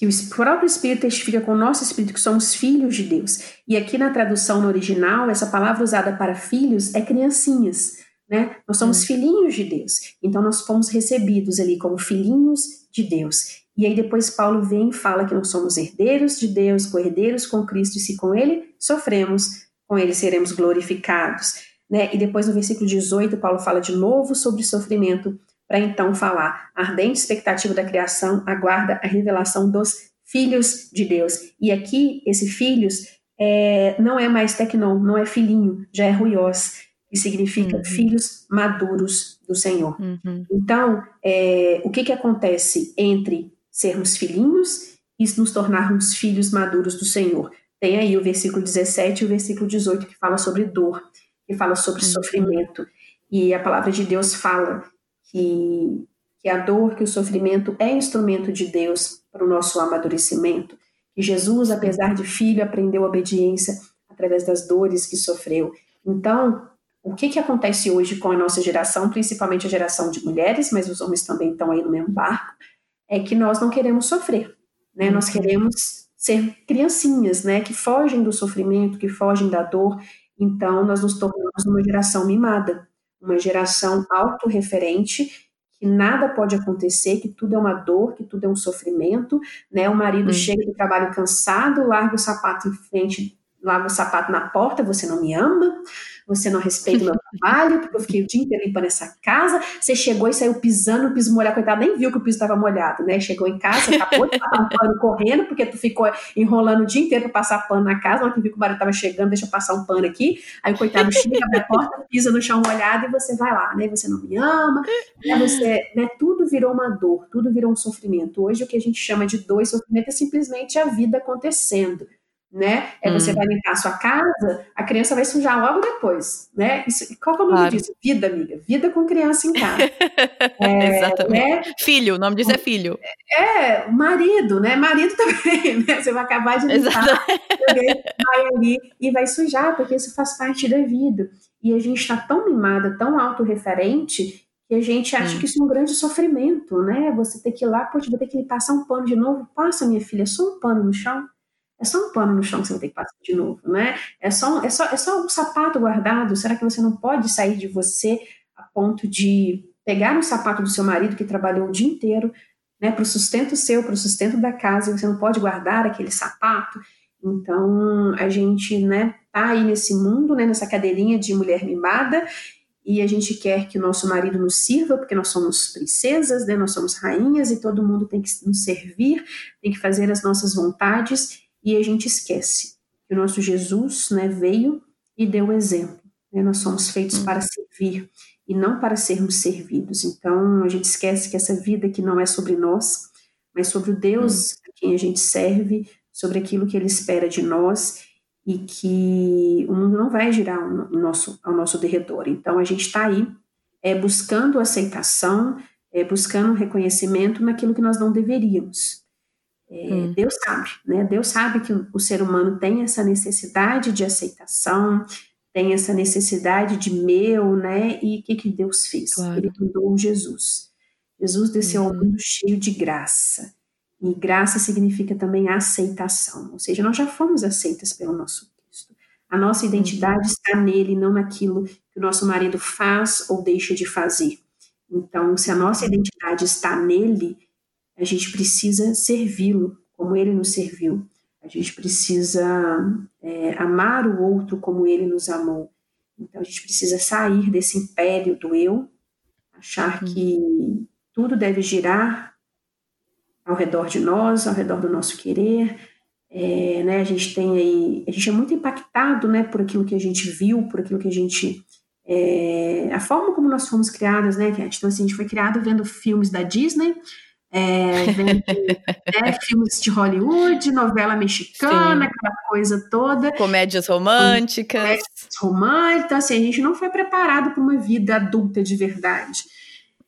que o próprio Espírito testifica com o nosso Espírito que somos filhos de Deus. E aqui na tradução no original, essa palavra usada para filhos é criancinhas, né? Nós somos hum. filhinhos de Deus. Então nós fomos recebidos ali como filhinhos de Deus. E aí depois Paulo vem e fala que nós somos herdeiros de Deus, co-herdeiros com Cristo, e se com ele sofremos, com ele seremos glorificados. Né? E depois no versículo 18, Paulo fala de novo sobre sofrimento, para então falar, a ardente expectativa da criação aguarda a revelação dos filhos de Deus. E aqui, esse filhos é, não é mais tecnon, não é filhinho, já é ruiós, que significa uhum. filhos maduros do Senhor. Uhum. Então, é, o que, que acontece entre sermos filhinhos e nos tornarmos filhos maduros do Senhor. Tem aí o versículo 17 e o versículo 18 que fala sobre dor, que fala sobre uhum. sofrimento. E a palavra de Deus fala que, que a dor, que o sofrimento é instrumento de Deus para o nosso amadurecimento. Que Jesus, apesar de filho, aprendeu obediência através das dores que sofreu. Então, o que, que acontece hoje com a nossa geração, principalmente a geração de mulheres, mas os homens também estão aí no mesmo barco, é que nós não queremos sofrer, né? Nós uhum. queremos ser criancinhas, né? Que fogem do sofrimento, que fogem da dor. Então, nós nos tornamos uma geração mimada, uma geração autorreferente, que nada pode acontecer, que tudo é uma dor, que tudo é um sofrimento, né? O marido hum. chega do trabalho cansado, larga o sapato em frente, larga o sapato na porta, você não me ama, você não respeita o meu trabalho, porque eu fiquei o dia inteiro limpando essa casa. Você chegou e saiu pisando no piso molhado, coitado, nem viu que o piso estava molhado, né? Chegou em casa, acabou de passar um pano correndo, porque tu ficou enrolando o dia inteiro para passar pano na casa, na que viu que o marido estava chegando, deixa eu passar um pano aqui. Aí o coitado chega, abre a porta, pisa no chão molhado e você vai lá, né? Você não me ama, né? Você, né? Tudo virou uma dor, tudo virou um sofrimento. Hoje o que a gente chama de dor e sofrimento é simplesmente a vida acontecendo né? É você hum. vai limpar a sua casa, a criança vai sujar logo depois, né? Isso, qual é o nome claro. disso? Vida, amiga. Vida com criança em casa. [LAUGHS] é, Exatamente. Né? Filho, o nome disso é filho. É, marido, né? Marido [LAUGHS] também, né? Você vai acabar de limpar, vai ali e vai sujar, porque isso faz parte da vida. E a gente está tão mimada, tão autorreferente, que a gente acha hum. que isso é um grande sofrimento, né? Você ter que ir lá, pô, vou ter que passar um pano de novo. Passa, minha filha, só um pano no chão é só um pano no chão que você vai ter que passar de novo, né? É só, é só, é só um sapato guardado. Será que você não pode sair de você a ponto de pegar o sapato do seu marido que trabalhou o dia inteiro, né, para o sustento seu, para o sustento da casa, e você não pode guardar aquele sapato? Então, a gente, né, tá aí nesse mundo, né, nessa cadeirinha de mulher mimada, e a gente quer que o nosso marido nos sirva, porque nós somos princesas, né? nós somos rainhas e todo mundo tem que nos servir, tem que fazer as nossas vontades, e a gente esquece que o nosso Jesus né, veio e deu o exemplo. Né? Nós somos feitos hum. para servir e não para sermos servidos. Então a gente esquece que essa vida que não é sobre nós, mas sobre o Deus hum. a quem a gente serve, sobre aquilo que Ele espera de nós e que o mundo não vai girar ao nosso, ao nosso derredor. Então a gente está aí é, buscando aceitação, é, buscando reconhecimento naquilo que nós não deveríamos. É, hum. Deus sabe, né? Deus sabe que o, ser humano tem essa necessidade de aceitação, tem essa necessidade de meu, né? E o que, que Deus fez? Claro. Ele mandou Jesus. Jesus desceu ao uhum. mundo cheio de graça. E graça significa também aceitação, ou seja, nós já fomos aceitas pelo nosso Cristo. A nossa identidade uhum. está nele, não naquilo que o nosso marido faz ou deixa de fazer. Então, se a nossa identidade está nele, a gente precisa servi-lo como ele nos serviu. A gente precisa é, amar o outro como ele nos amou. Então, a gente precisa sair desse império do eu, achar uhum. que tudo deve girar ao redor de nós, ao redor do nosso querer. É, né, a gente tem aí, a gente é muito impactado, né, por aquilo que a gente viu, por aquilo que a gente, é, a forma como nós fomos criadas, né, Kat? Então, assim, a gente foi criado vendo filmes da Disney, é, vendo [LAUGHS] né, filmes de Hollywood, novela mexicana, Sim. aquela coisa toda. Comédias românticas. Comédias românticas, então, assim, a gente não foi preparado para uma vida adulta de verdade.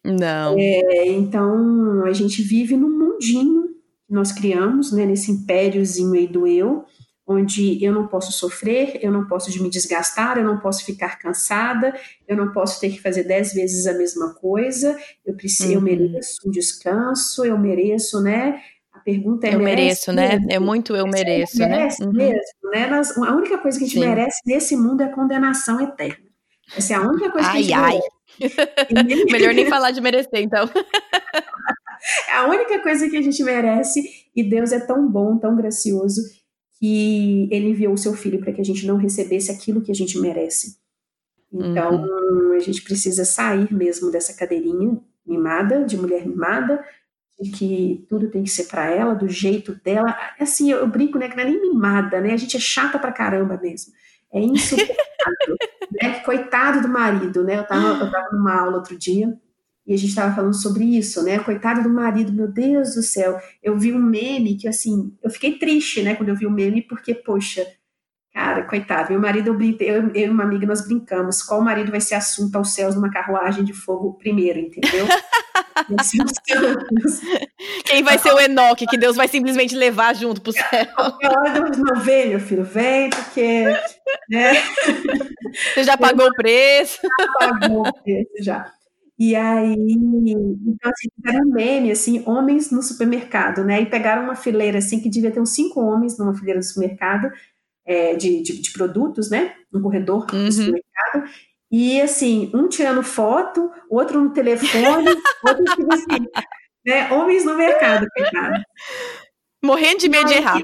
Não. É, então, a gente vive num mundinho que nós criamos, né, nesse impériozinho aí do eu, onde eu não posso sofrer, eu não posso me desgastar, eu não posso ficar cansada, eu não posso ter que fazer dez vezes a mesma coisa, eu preciso, uhum. eu mereço um descanso, eu mereço, né? A pergunta é eu mereço, né? É muito eu mereço, né? Merece uhum. mesmo, né? Nós, a única coisa que a gente Sim. merece nesse mundo é condenação eterna. Essa é a única coisa ai, que a gente ai. merece. [LAUGHS] Melhor nem falar de merecer, então. [LAUGHS] É a única coisa que a gente merece, e Deus é tão bom, tão gracioso, que ele enviou o seu filho para que a gente não recebesse aquilo que a gente merece. Então, uhum. a gente precisa sair mesmo dessa cadeirinha mimada, de mulher mimada, de que tudo tem que ser para ela, do jeito dela. Assim, eu, eu brinco, né, que não é nem mimada, né? A gente é chata pra caramba mesmo. É insuportável. [LAUGHS] né? Coitado do marido, né? Eu estava eu tava numa aula outro dia e a gente estava falando sobre isso, né? Coitado do marido, meu Deus do céu. Eu vi um meme que, assim, eu fiquei triste, né, quando eu vi o um meme, porque, poxa, cara, coitado, meu marido, eu, eu, eu e uma amiga, nós brincamos, qual marido vai ser assunto aos céus numa carruagem de fogo primeiro, entendeu? [LAUGHS] Quem vai ser o Enoque, que Deus vai simplesmente levar junto pro céu? Não vem, meu filho, vem, porque. Né? Você já pagou o preço? Já pagou o preço, já. E aí, então, assim, fizeram um meme, assim, homens no supermercado, né? E pegaram uma fileira, assim, que devia ter uns cinco homens numa fileira do supermercado, é, de, de, de, produtos, né? No corredor uhum. do supermercado. E, assim, um tirando foto, outro no telefone, [LAUGHS] outro, tipo assim, né? Homens no mercado, coitado. Morrendo de medo de errar.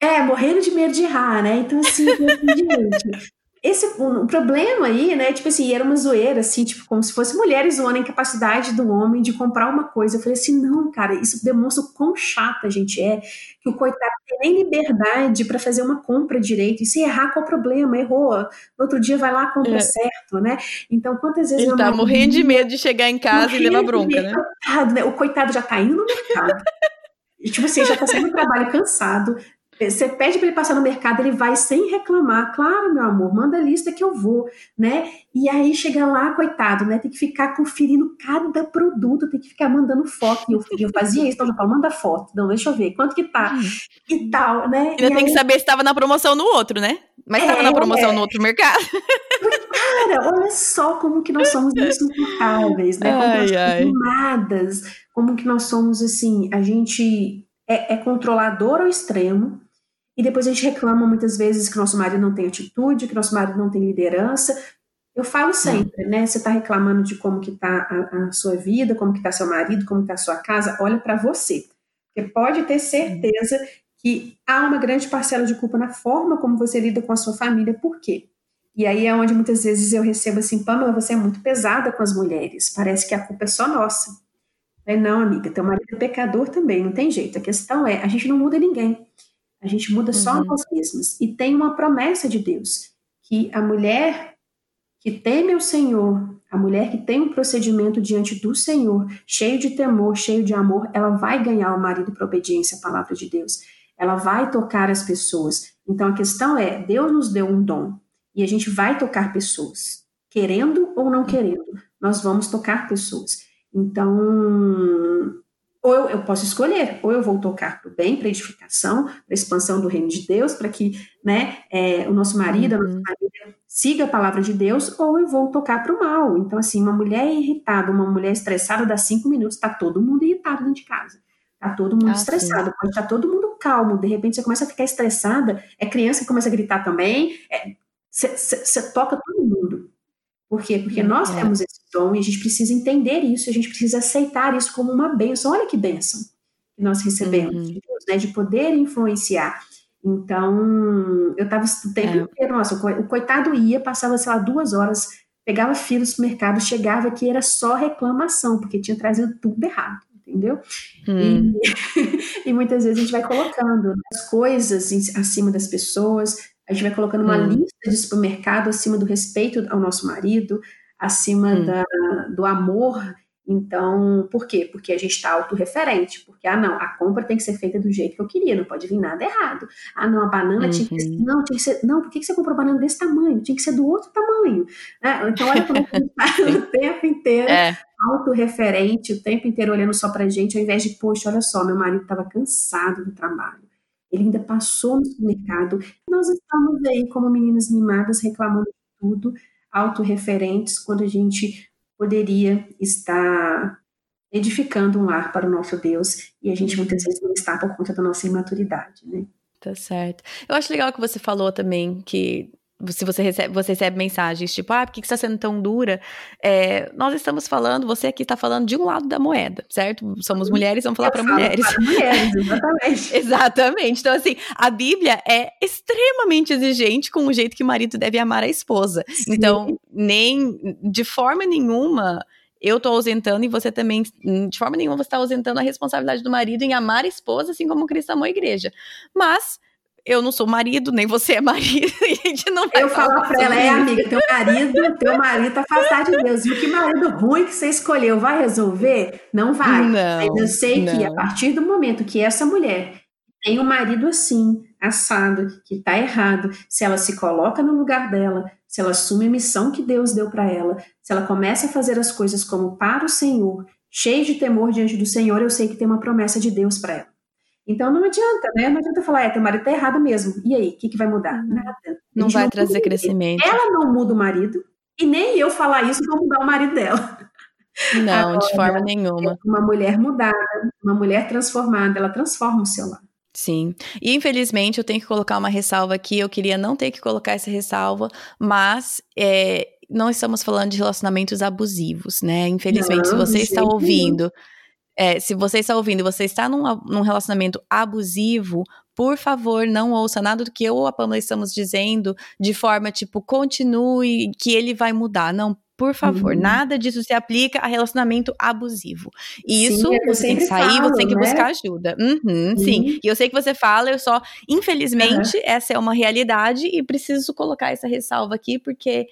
É, morrendo de medo de errar, né? Então, assim, gente, esse o, problema aí, né? Tipo assim, era uma zoeira, assim, tipo, como se fosse mulheres zoando a incapacidade do homem de comprar uma coisa. Eu falei assim, não, cara, isso demonstra o quão chata a gente é, que o coitado tem nem liberdade para fazer uma compra direito. E se errar, qual o problema? Errou. No outro dia vai lá, compra é. certo, né? Então, quantas vezes. Ele tá morrendo de medo de chegar em casa e levar bronca, né? Coitado, né? O coitado já tá indo no mercado. tipo assim, já tá saindo do trabalho cansado, você pede para ele passar no mercado, ele vai sem reclamar. Claro, meu amor, manda a lista que eu vou, né? E aí chega lá, coitado, né? Tem que ficar conferindo cada produto, tem que ficar mandando foto. E eu, eu fazia isso, então eu falo, manda foto. Não, deixa eu ver, quanto que tá? E tal, né? Ainda tem aí... que saber se estava na promoção no outro, né? Mas estava é, na promoção é. no outro mercado. Cara, olha só como que nós somos [LAUGHS] insuportáveis, né? Como ai, nós somos mimadas, como que nós somos assim, a gente é, é controlador ao extremo, e depois a gente reclama muitas vezes que nosso marido não tem atitude, que nosso marido não tem liderança. Eu falo sempre, né? Você está reclamando de como que está a, a, sua vida, como que está seu marido, como está a sua casa, olha para você. Porque pode ter certeza que há uma grande parcela de culpa na forma como você lida com a sua família. Por quê? E aí é onde muitas vezes eu recebo assim, Pamela, você é muito pesada com as mulheres, parece que a culpa é só nossa. Não, amiga, teu marido é pecador também, não tem jeito. A questão é, a gente não muda ninguém, a gente muda só uhum. nós mesmos. E tem uma promessa de Deus, que a mulher que teme o Senhor, a mulher que tem um procedimento diante do Senhor, cheio de temor, cheio de amor, ela vai ganhar o marido para obediência à palavra de Deus. Ela vai tocar as pessoas. Então a questão é: Deus nos deu um dom e a gente vai tocar pessoas, querendo ou não querendo, nós vamos tocar pessoas. Então, ou eu, eu, posso escolher, ou eu vou tocar para o bem, para edificação, para expansão do reino de Deus, para que né, é, o nosso marido, uhum. a nossa uhum. família siga a palavra de Deus, ou eu vou tocar para o mal. Então, assim, uma mulher irritada, uma mulher estressada, dá cinco minutos, está todo mundo irritado dentro de casa. Está todo mundo ah, estressado, sim. pode estar tá todo mundo calmo, de repente você começa a ficar estressada, é criança que começa a gritar também, você é, toca todo mundo. Por quê? Porque nós é. temos esse dom e a gente precisa entender isso, a gente precisa aceitar isso como uma bênção. Olha que bênção que nós recebemos uhum. de Deus, né? De poder influenciar. Então, eu estava o tempo é. inteiro, nossa, o coitado ia, passava, sei lá, duas horas, pegava fila no supermercado, chegava aqui, era só reclamação, porque tinha trazido tudo errado, entendeu? Hum. E, [LAUGHS] e, muitas vezes a gente vai colocando as coisas em, acima das pessoas, a gente vai colocando uma hum. lista de supermercado acima do respeito ao nosso marido, acima hum. da, do amor. Então, por quê? Porque a gente está autorreferente. Porque, ah, não, a compra tem que ser feita do jeito que eu queria, não pode vir nada errado. Ah, não, a banana uhum. tinha que ser. Uhum. Não, tinha que ser. Não, por que você comprou banana desse tamanho? Tinha que ser do outro tamanho. Né? Então, olha como a gente está [LAUGHS] o tempo inteiro é. autorreferente, o tempo inteiro olhando só pra gente, ao invés de, poxa, olha só, meu marido estava cansado do trabalho ele ainda passou no supermercado. Nós estamos aí como meninas mimadas reclamando de tudo, autorreferentes, quando a gente poderia estar edificando um lar para o nosso Deus e a gente muitas vezes não está por conta da nossa imaturidade, né? Tá certo. Eu acho legal que você falou também que se você recebe, você recebe mensagens tipo, ah, por que você está sendo tão dura? É, nós estamos falando, você aqui está falando de um lado da moeda, certo? Somos uhum. mulheres, vamos falar para mulheres. Para mulheres, exatamente. [LAUGHS] exatamente. Então, assim, a Bíblia é extremamente exigente com o jeito que o marido deve amar a esposa. Sim. Então, nem de forma nenhuma eu tô ausentando e você também, de forma nenhuma, você está ausentando a responsabilidade do marido em amar a esposa, assim como Cristo amou a igreja. Mas eu não sou marido, nem você é marido, [LAUGHS] e a gente não vai Eu falo pra ela, é amiga, teu marido, teu marido tá afastado de Deus. E que marido ruim que você escolheu vai resolver? Não vai. Não, Mas eu sei não. que a partir do momento que essa mulher tem um marido assim, assado, que tá errado, se ela se coloca no lugar dela, se ela assume a missão que Deus deu para ela, se ela começa a fazer as coisas como para o Senhor, cheio de temor diante do Senhor, eu sei que tem uma promessa de Deus para ela. Então não adianta, né? Não adianta falar, é, teu marido tá errado mesmo. E aí, o que, que vai mudar? Uhum. Nada. Não vai não trazer crescimento. Ela não muda o marido, e nem eu falar isso vou mudar o marido dela. Não, Agora, de forma nenhuma. Uma mulher mudada, uma mulher transformada, ela transforma o seu lar. Sim. E infelizmente eu tenho que colocar uma ressalva aqui. Eu queria não ter que colocar essa ressalva, mas é, não estamos falando de relacionamentos abusivos, né? Infelizmente, não, se você está ouvindo. Nenhum é, se você está ouvindo e você está num, num, relacionamento abusivo, por favor, não ouça nada do que eu ou a Pamela estamos dizendo de forma tipo, continue, que ele vai mudar. Não, por favor, uhum. nada disso se aplica a relacionamento abusivo. E sim, isso você tem que sair, falo, você tem que né? buscar ajuda. Uhum, uhum. Sim, e eu sei que você fala, eu só, infelizmente, essa é uma realidade e preciso colocar essa ressalva aqui, porque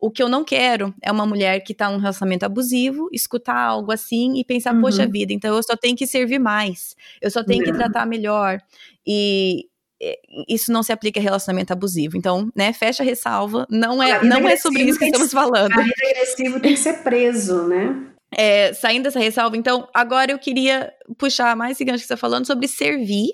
o que eu não quero é uma mulher que tá num relacionamento abusivo, escutar algo assim e pensar, uhum. poxa vida, então eu só tenho que servir mais, eu só tenho que tratar melhor. E isso não se aplica a relacionamento abusivo. Então, né, fecha a ressalva, não é, não é sobre isso que estamos falando. Marido agressivo tem que ser preso, né? É, saindo dessa ressalva, então, agora eu queria puxar mais esse gancho que você está falando sobre servir.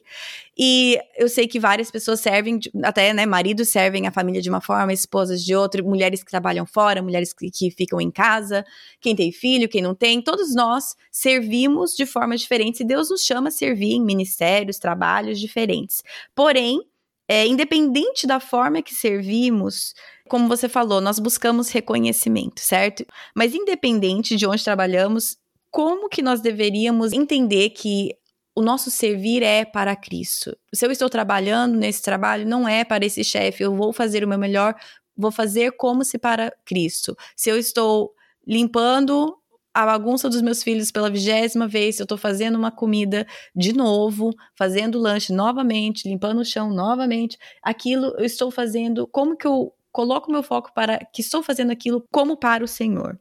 E eu sei que várias pessoas servem, até, né, maridos servem a família de uma forma, esposas de outra, mulheres que trabalham fora, mulheres que, que ficam em casa, quem tem filho, quem não tem, todos nós servimos de formas diferentes e Deus nos chama a servir em ministérios, trabalhos diferentes. Porém, é, independente da forma que servimos, como você falou, nós buscamos reconhecimento, certo? Mas independente de onde trabalhamos, como que nós deveríamos entender que o nosso servir é para Cristo? Se eu estou trabalhando nesse trabalho, não é para esse chefe, eu vou fazer o meu melhor vou fazer como se para Cristo. Se eu estou limpando a bagunça dos meus filhos pela vigésima vez, se eu estou fazendo uma comida de novo, fazendo lanche novamente, limpando o chão novamente, aquilo eu estou fazendo, como que eu coloco meu foco para que estou fazendo aquilo como para o Senhor?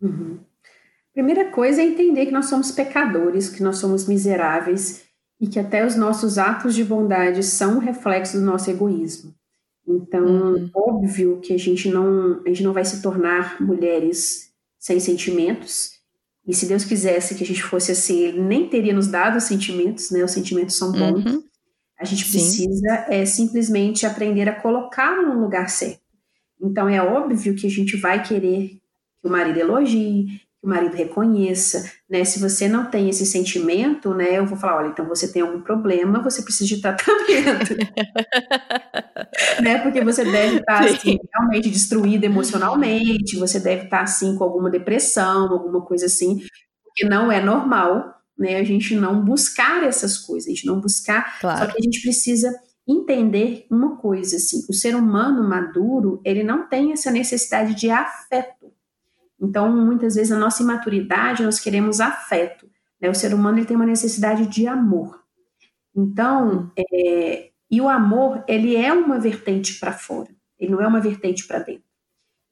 Uhum. Primeira coisa é entender que nós somos pecadores, que nós somos miseráveis e que até os nossos atos de bondade são um reflexo do nosso egoísmo. Então, uhum. óbvio que a gente não, a gente não vai se tornar mulheres sem sentimentos. E se Deus quisesse que a gente fosse assim, Ele nem teria nos dado os sentimentos, né? Os sentimentos são bons. Uhum. A gente precisa é, simplesmente aprender a colocá-lo no lugar certo. Então, é óbvio que a gente vai querer que o marido elogie, que o marido reconheça, né? Se você não tem esse sentimento, né? Eu vou falar, olha, então você tem algum problema, você precisa de [LAUGHS] tratamento, né? Porque você deve estar assim, realmente destruído emocionalmente, você deve estar assim com alguma depressão, alguma coisa assim, porque não é normal, né? A gente não buscar essas coisas, a gente não buscar, claro. só que a gente precisa entender uma coisa assim, o ser humano maduro, ele não tem essa necessidade de afeto. Então, muitas vezes, a nossa imaturidade, nós queremos afeto. Né? O ser humano ele tem uma necessidade de amor. Então, é, e o amor, ele é uma vertente para fora, ele não é uma vertente para dentro.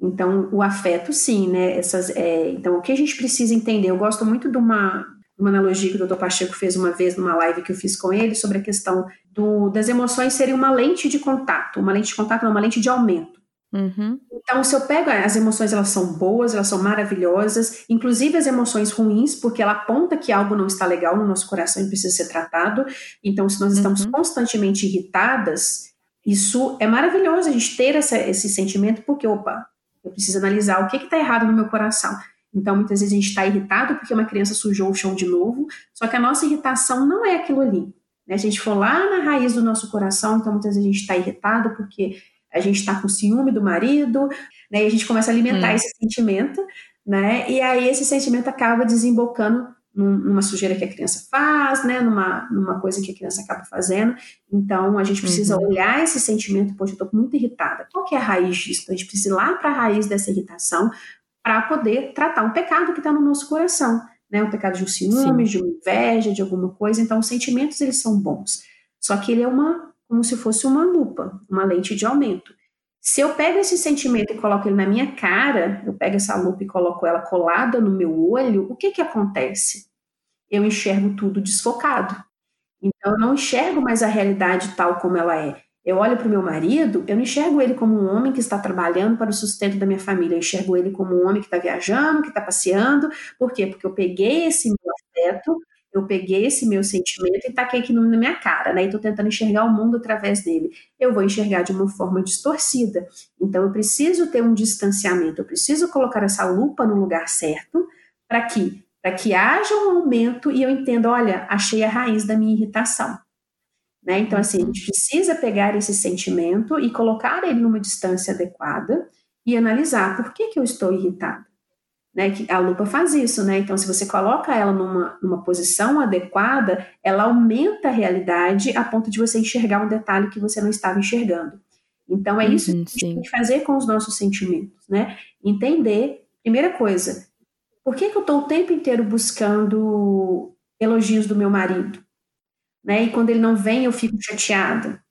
Então, o afeto, sim, né? Essas, é, então, o que a gente precisa entender? Eu gosto muito de uma, uma analogia que o doutor Pacheco fez uma vez numa live que eu fiz com ele sobre a questão do, das emoções serem uma lente de contato, uma lente de contato, não, uma lente de aumento. Uhum. Então, se eu pego as emoções, elas são boas, elas são maravilhosas, inclusive as emoções ruins, porque ela aponta que algo não está legal no nosso coração e precisa ser tratado. Então, se nós estamos uhum. constantemente irritadas, isso é maravilhoso a gente ter essa, esse sentimento, porque, opa, eu preciso analisar o que está errado no meu coração. Então, muitas vezes a gente está irritado porque uma criança sujou o chão de novo, só que a nossa irritação não é aquilo ali. Né? A gente for lá na raiz do nosso coração, então muitas vezes a gente está irritado porque a gente está com ciúme do marido, né? E a gente começa a alimentar hum. esse sentimento, né? E aí esse sentimento acaba desembocando numa sujeira que a criança faz, né? Numa, numa coisa que a criança acaba fazendo. Então a gente precisa uhum. olhar esse sentimento, poxa, eu estou muito irritada. Qual que é a raiz disso? Então, a gente precisa ir lá para a raiz dessa irritação para poder tratar um pecado que está no nosso coração, né? Um pecado de um ciúme, Sim. de uma inveja, de alguma coisa. Então, os sentimentos eles são bons. Só que ele é uma como se fosse uma lupa, uma lente de aumento. Se eu pego esse sentimento e coloco ele na minha cara, eu pego essa lupa e coloco ela colada no meu olho, o que que acontece? Eu enxergo tudo desfocado. Então, eu não enxergo mais a realidade tal como ela é. Eu olho para o meu marido, eu não enxergo ele como um homem que está trabalhando para o sustento da minha família, eu enxergo ele como um homem que está viajando, que está passeando. Por quê? Porque eu peguei esse meu afeto, eu peguei esse meu sentimento e taquei aqui na minha cara, né? E tô tentando enxergar o mundo através dele. Eu vou enxergar de uma forma distorcida. Então eu preciso ter um distanciamento, eu preciso colocar essa lupa no lugar certo para que para que haja um aumento e eu entenda, olha, achei a raiz da minha irritação. Né? Então, assim, a gente precisa pegar esse sentimento e colocar ele numa distância adequada e analisar por que, que eu estou irritada. Né, que a lupa faz isso, né? Então, se você coloca ela numa, numa posição adequada, ela aumenta a realidade a ponto de você enxergar um detalhe que você não estava enxergando. Então, é isso uhum, que a gente tem que fazer com os nossos sentimentos, né? Entender, primeira coisa, por que, que eu estou o tempo inteiro buscando elogios do meu marido? Né? E quando ele não vem, eu fico chateada.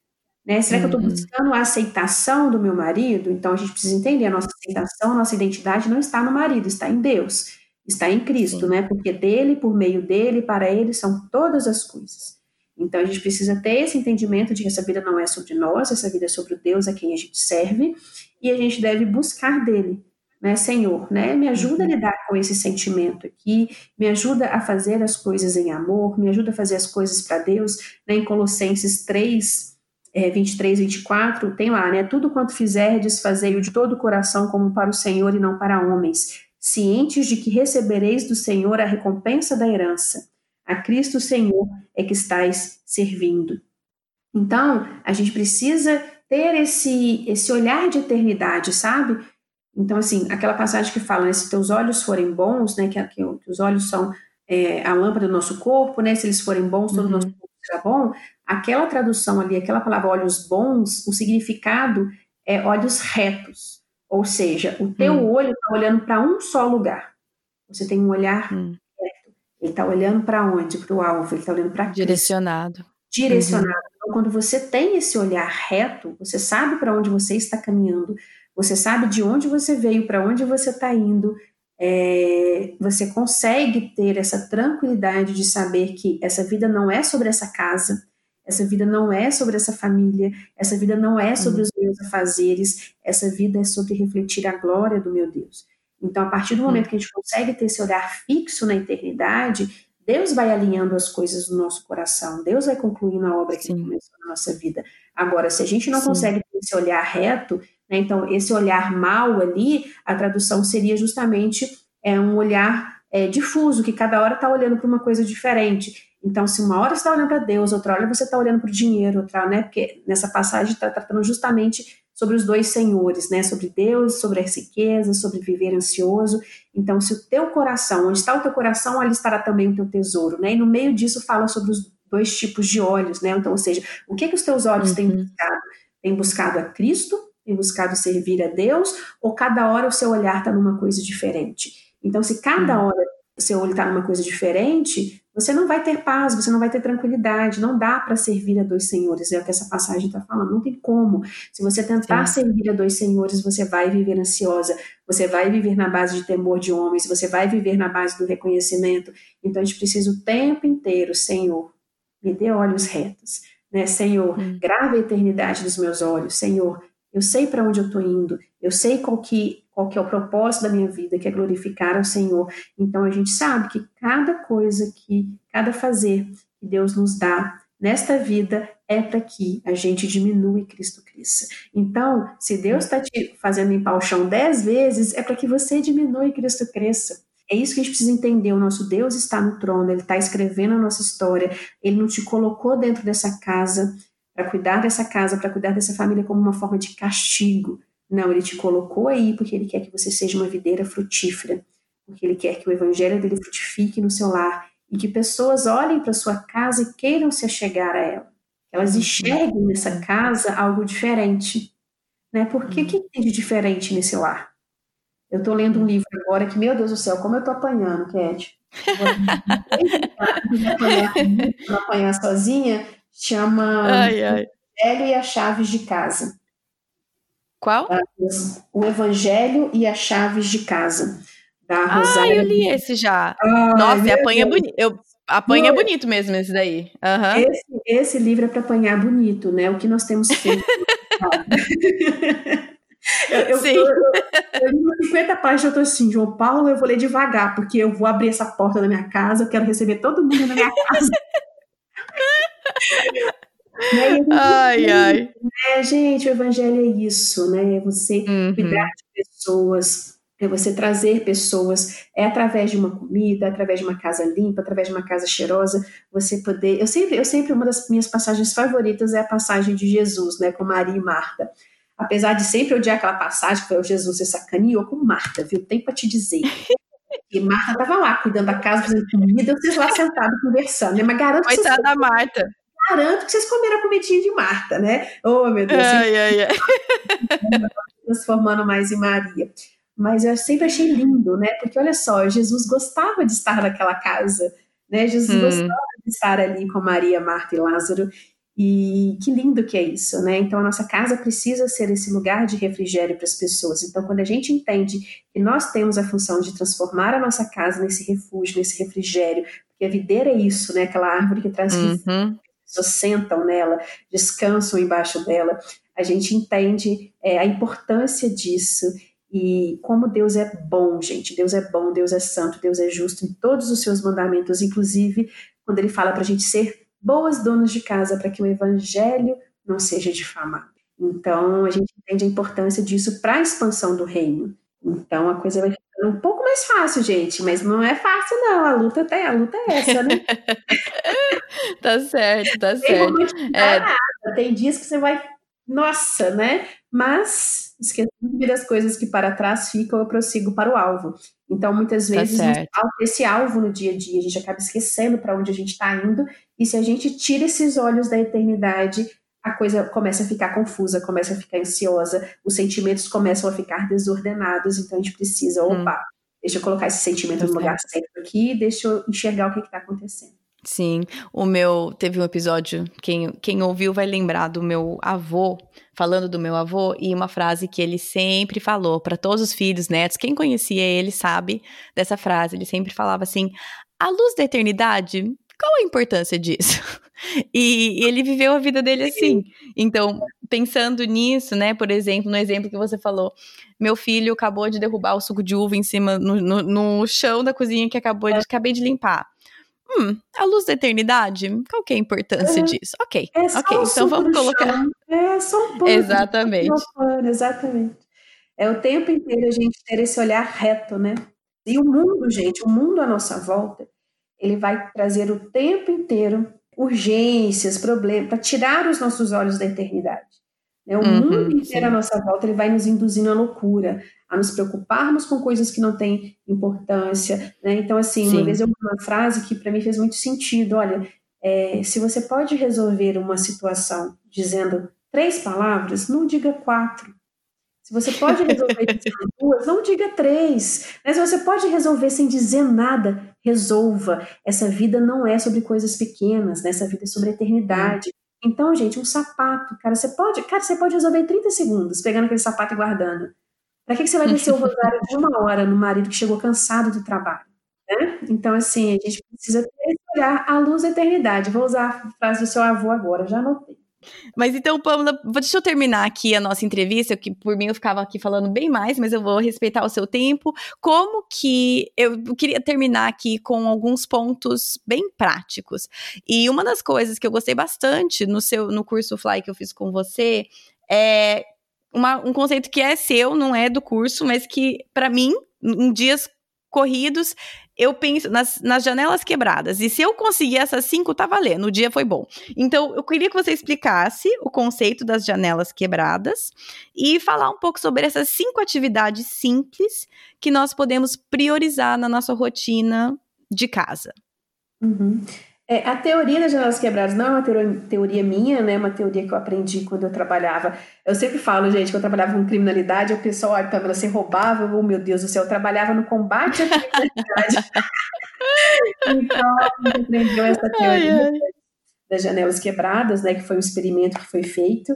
Né? Será que eu estou uhum. buscando a aceitação do meu marido? Então a gente precisa entender a nossa aceitação, a nossa identidade não está no marido, está em Deus, está em Cristo, Sim. né? Porque dele, por meio dele, para ele são todas as coisas. Então a gente precisa ter esse entendimento de que essa vida não é sobre nós, essa vida é sobre o Deus a quem a gente serve, e a gente deve buscar dele, né, Senhor, né? Me ajuda a uhum. lidar com esse sentimento aqui, me ajuda a fazer as coisas em amor, me ajuda a fazer as coisas para Deus, né? Em Colossenses 3, é, 23, 24, tem lá, né? Tudo quanto fizerdes, fazei-o de todo o coração, como para o Senhor e não para homens, cientes de que recebereis do Senhor a recompensa da herança. A Cristo Senhor é que estáis servindo. Então, a gente precisa ter esse, esse olhar de eternidade, sabe? Então, assim, aquela passagem que fala, né, se teus olhos forem bons, né, que, que, que os olhos são é, a lâmpada do nosso corpo, né, se eles forem bons, todo o nosso uhum. corpo será bom aquela tradução ali, aquela palavra olhos bons, o significado é olhos retos, ou seja, o teu hum. olho está olhando para um só lugar. Você tem um olhar hum. reto. Ele está olhando para onde? Para o alvo. Ele está olhando para direcionado. Direcionado. Uhum. Então, quando você tem esse olhar reto, você sabe para onde você está caminhando, você sabe de onde você veio, para onde você está indo, é, você consegue ter essa tranquilidade de saber que essa vida não é sobre essa casa, essa vida não é sobre essa família, essa vida não é sobre os meus afazeres, essa vida é sobre refletir a glória do meu Deus. Então, a partir do momento que a gente consegue ter esse olhar fixo na eternidade, Deus vai alinhando as coisas no nosso coração, Deus vai concluindo a obra que Sim. começou na nossa vida. Agora, se a gente não Sim. consegue ter esse olhar reto? Então, esse olhar mal ali, a tradução seria justamente é, um olhar é, difuso, que cada hora está olhando para uma coisa diferente. Então, se uma hora você está olhando para Deus, outra hora você está olhando para o dinheiro, outra, né? Porque nessa passagem está tratando justamente sobre os dois senhores, né? Sobre Deus, sobre as riquezas, sobre viver ansioso. Então, se o teu coração, onde está o teu coração, ali estará também o teu tesouro, né? E no meio disso fala sobre os dois tipos de olhos, né? Então, ou seja, o que que os teus olhos uhum. têm buscado? Têm buscado a Cristo tem buscado servir a Deus, ou cada hora o seu olhar está numa coisa diferente? Então, se cada hum. hora o seu olho está numa coisa diferente, você não vai ter paz, você não vai ter tranquilidade, não dá para servir a dois senhores, é o que essa passagem está falando, não tem como. Se você tentar Sim. servir a dois senhores, você vai viver ansiosa, você vai viver na base de temor de homens, você vai viver na base do reconhecimento. Então a gente precisa o tempo inteiro, Senhor, me dê olhos retos, né? Senhor, hum. grave a eternidade dos meus olhos, Senhor, eu sei para onde eu estou indo, eu sei qual que, qual que é o propósito da minha vida, que é glorificar ao Senhor. Então a gente sabe que cada coisa que, cada fazer que Deus nos dá nesta vida é para que a gente diminua e Cristo cresça. Então, se Deus está te fazendo limpar o chão dez vezes, é para que você diminua e Cristo cresça. É isso que a gente precisa entender. O nosso Deus está no trono, Ele está escrevendo a nossa história. Ele não te colocou dentro dessa casa para cuidar dessa casa, para cuidar dessa família como uma forma de castigo. Não, ele te colocou aí porque ele quer que você seja uma videira frutífera, porque ele quer que o evangelho dele frutifique no seu lar e que pessoas olhem para sua casa e queiram se achegar a ela. Elas uhum. enxerguem nessa casa algo diferente. Né? Por que, uhum. que tem de diferente nesse lar? Eu estou lendo um livro agora que, meu Deus do céu, como eu estou apanhando, Cat. Vou [LAUGHS] apanhar sozinha, chama ai, ai. Evangelho e as Chaves de Casa. Qual? O Evangelho e as Chaves de Casa. Da Rosário. Ah, eu li esse já. Ai, Nossa, apanha bonito. Eu, apanha bonito mesmo esse daí. Uhum. Esse, esse, livro é para apanhar bonito, né? O que nós temos feito. [LAUGHS] eu, eu, Sim. Eu, eu, li 50 páginas, eu tô assim, João Paulo, eu vou ler devagar, porque eu vou abrir essa porta da minha casa, eu quero receber todo mundo na minha casa. [LAUGHS] ai, ai. Né, gente, o evangelho é isso, né? É você uhum. cuidar de pessoas, é você trazer pessoas, é através de uma comida, através de uma casa limpa, através de uma casa cheirosa, você poder. Eu sempre, eu sempre, uma das minhas passagens favoritas é a passagem de Jesus, né? Com Maria e Marta. Apesar de sempre odiar aquela passagem, que foi o Jesus se sacaneou com Marta, viu? Tem para te dizer. E Marta estava lá, cuidando da casa, fazendo comida, vocês lá sentados conversando, né? Mas garanto Coitada que vocês... da Marta garanto que vocês comeram a comidinha de Marta, né? Oh, meu Deus. Ai, ai, ai. [LAUGHS] Transformando mais em Maria. Mas eu sempre achei lindo, né? Porque olha só, Jesus gostava de estar naquela casa, né? Jesus hum. gostava de estar ali com Maria, Marta e Lázaro. E que lindo que é isso, né? Então a nossa casa precisa ser esse lugar de refrigério para as pessoas. Então quando a gente entende que nós temos a função de transformar a nossa casa nesse refúgio, nesse refrigério, porque a videira é isso, né? Aquela árvore que traz uhum pessoas sentam nela, descansam embaixo dela. A gente entende é, a importância disso e como Deus é bom, gente. Deus é bom, Deus é santo, Deus é justo em todos os seus mandamentos, inclusive quando ele fala para a gente ser boas donas de casa para que o evangelho não seja difamado. Então, a gente entende a importância disso para a expansão do reino. Então, a coisa vai um pouco mais fácil, gente, mas não é fácil, não. A luta, tem, a luta é essa, né? [LAUGHS] tá certo, tá certo. É... Nada. Tem dias que você vai, nossa, né? Mas esquecendo das coisas que para trás ficam, eu prossigo para o alvo. Então, muitas tá vezes, tá esse alvo no dia a dia, a gente acaba esquecendo para onde a gente está indo, e se a gente tira esses olhos da eternidade, a coisa começa a ficar confusa, começa a ficar ansiosa, os sentimentos começam a ficar desordenados, então a gente precisa, hum. opa, deixa eu colocar esse sentimento no lugar certo aqui, deixa eu enxergar o que está acontecendo. Sim, o meu teve um episódio, quem, quem ouviu vai lembrar do meu avô, falando do meu avô, e uma frase que ele sempre falou para todos os filhos, netos, quem conhecia ele sabe dessa frase, ele sempre falava assim: a luz da eternidade, qual a importância disso? [LAUGHS] E, e ele viveu a vida dele assim. Então, pensando nisso, né, por exemplo, no exemplo que você falou, meu filho acabou de derrubar o suco de uva em cima, no, no, no chão da cozinha que acabou de, acabei de limpar. Hum, a luz da eternidade, qual que é a importância é, disso? Ok, é ok, então vamos colocar. Chão. É só um pouco. Exatamente. exatamente. É o tempo inteiro a gente ter esse olhar reto, né? E o mundo, gente, o mundo à nossa volta, ele vai trazer o tempo inteiro urgências, problemas, para tirar os nossos olhos da eternidade. Né? O uhum, mundo inteiro sim. à nossa volta ele vai nos induzindo à loucura, a nos preocuparmos com coisas que não têm importância. Né? Então, assim, sim. uma vez eu uma frase que para mim fez muito sentido: olha, é, se você pode resolver uma situação dizendo três palavras, não diga quatro. Se você pode resolver dizendo duas, não diga três. Mas se você pode resolver sem dizer nada, resolva. Essa vida não é sobre coisas pequenas, né? essa vida é sobre eternidade. Então, gente, um sapato, cara, você pode, cara, você pode resolver em 30 segundos, pegando aquele sapato e guardando. Para que, que você vai descer o rosário de uma hora no marido que chegou cansado do trabalho? Né? Então, assim, a gente precisa olhar a luz da eternidade. Vou usar a frase do seu avô agora, já anotei. Mas então, Pamela, deixa eu terminar aqui a nossa entrevista, que por mim eu ficava aqui falando bem mais, mas eu vou respeitar o seu tempo. Como que eu queria terminar aqui com alguns pontos bem práticos. E uma das coisas que eu gostei bastante no seu no curso Fly que eu fiz com você é uma, um conceito que é seu, não é do curso, mas que para mim, em dias corridos, eu penso nas, nas janelas quebradas. E se eu conseguir essas cinco, tá valendo. O dia foi bom. Então, eu queria que você explicasse o conceito das janelas quebradas e falar um pouco sobre essas cinco atividades simples que nós podemos priorizar na nossa rotina de casa. Uhum. É, a teoria das janelas quebradas não é uma teoria, teoria minha, né? É uma teoria que eu aprendi quando eu trabalhava. Eu sempre falo, gente, que eu trabalhava com criminalidade, o pessoal, olha, Pamela, você roubava, oh meu Deus do céu, eu trabalhava no combate à criminalidade. [LAUGHS] então, aprendeu essa teoria ai, ai. das janelas quebradas, né? Que foi um experimento que foi feito.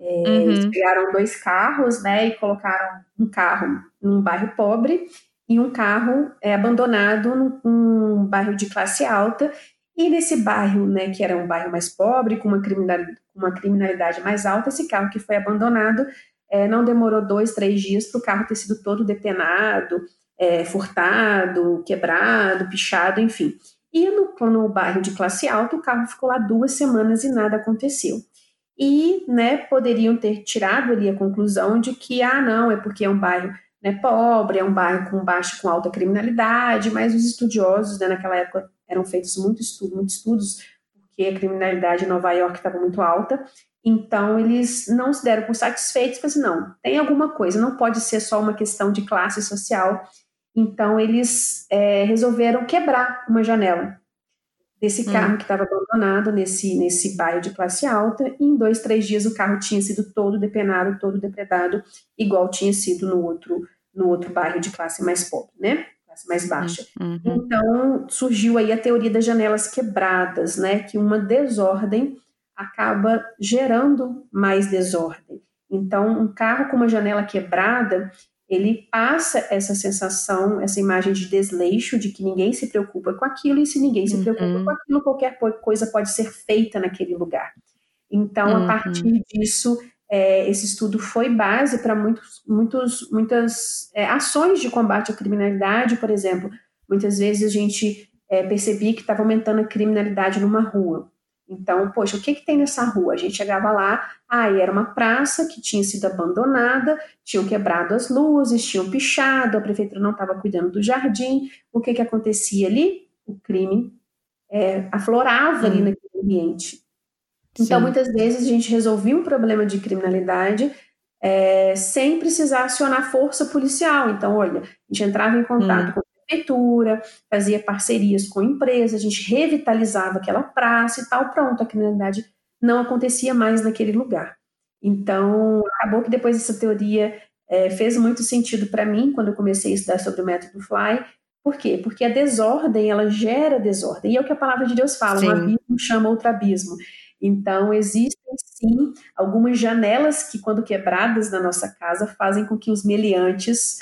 É, uhum. Eles pegaram dois carros, né? E colocaram um carro num bairro pobre e um carro é, abandonado num, num bairro de classe alta e nesse bairro, né, que era um bairro mais pobre, com uma criminalidade, uma criminalidade mais alta, esse carro que foi abandonado é, não demorou dois, três dias para o carro ter sido todo depenado, é, furtado, quebrado, pichado, enfim. E no, no bairro de classe alta, o carro ficou lá duas semanas e nada aconteceu. E né, poderiam ter tirado ali a conclusão de que, ah, não, é porque é um bairro né, pobre, é um bairro com baixa, com alta criminalidade, mas os estudiosos né, naquela época eram feitos muitos estudo, muitos estudos, porque a criminalidade em Nova York estava muito alta, então eles não se deram por satisfeitos, mas assim, não, tem alguma coisa, não pode ser só uma questão de classe social, então eles é, resolveram quebrar uma janela desse hum. carro hum. que estava abandonado nesse, nesse bairro de classe alta, e em dois, três dias o carro tinha sido todo depenado, todo depredado, igual tinha sido no outro, no outro bairro de classe mais pobre, né? Mais baixa. Uhum. Então, surgiu aí a teoria das janelas quebradas, né? Que uma desordem acaba gerando mais desordem. Então, um carro com uma janela quebrada, ele passa essa sensação, essa imagem de desleixo, de que ninguém se preocupa com aquilo, e se ninguém se preocupa uhum. com aquilo, qualquer coisa pode ser feita naquele lugar. Então, uhum. a partir disso, é, esse estudo foi base para muitos, muitos, muitas é, ações de combate à criminalidade, por exemplo. Muitas vezes a gente é, percebia que estava aumentando a criminalidade numa rua. Então, poxa, o que, que tem nessa rua? A gente chegava lá, aí ah, era uma praça que tinha sido abandonada, tinham quebrado as luzes, tinham pichado, a prefeitura não estava cuidando do jardim. O que, que acontecia ali? O crime é, aflorava ali naquele ambiente. Então, Sim. muitas vezes a gente resolvia um problema de criminalidade é, sem precisar acionar força policial. Então, olha, a gente entrava em contato hum. com a prefeitura, fazia parcerias com empresas, a gente revitalizava aquela praça e tal, pronto, a criminalidade não acontecia mais naquele lugar. Então, acabou que depois essa teoria é, fez muito sentido para mim quando eu comecei a estudar sobre o método Fly. Por quê? Porque a desordem, ela gera desordem. E é o que a palavra de Deus fala, Sim. um abismo chama outro abismo. Então, existem sim algumas janelas que, quando quebradas na nossa casa, fazem com que os meliantes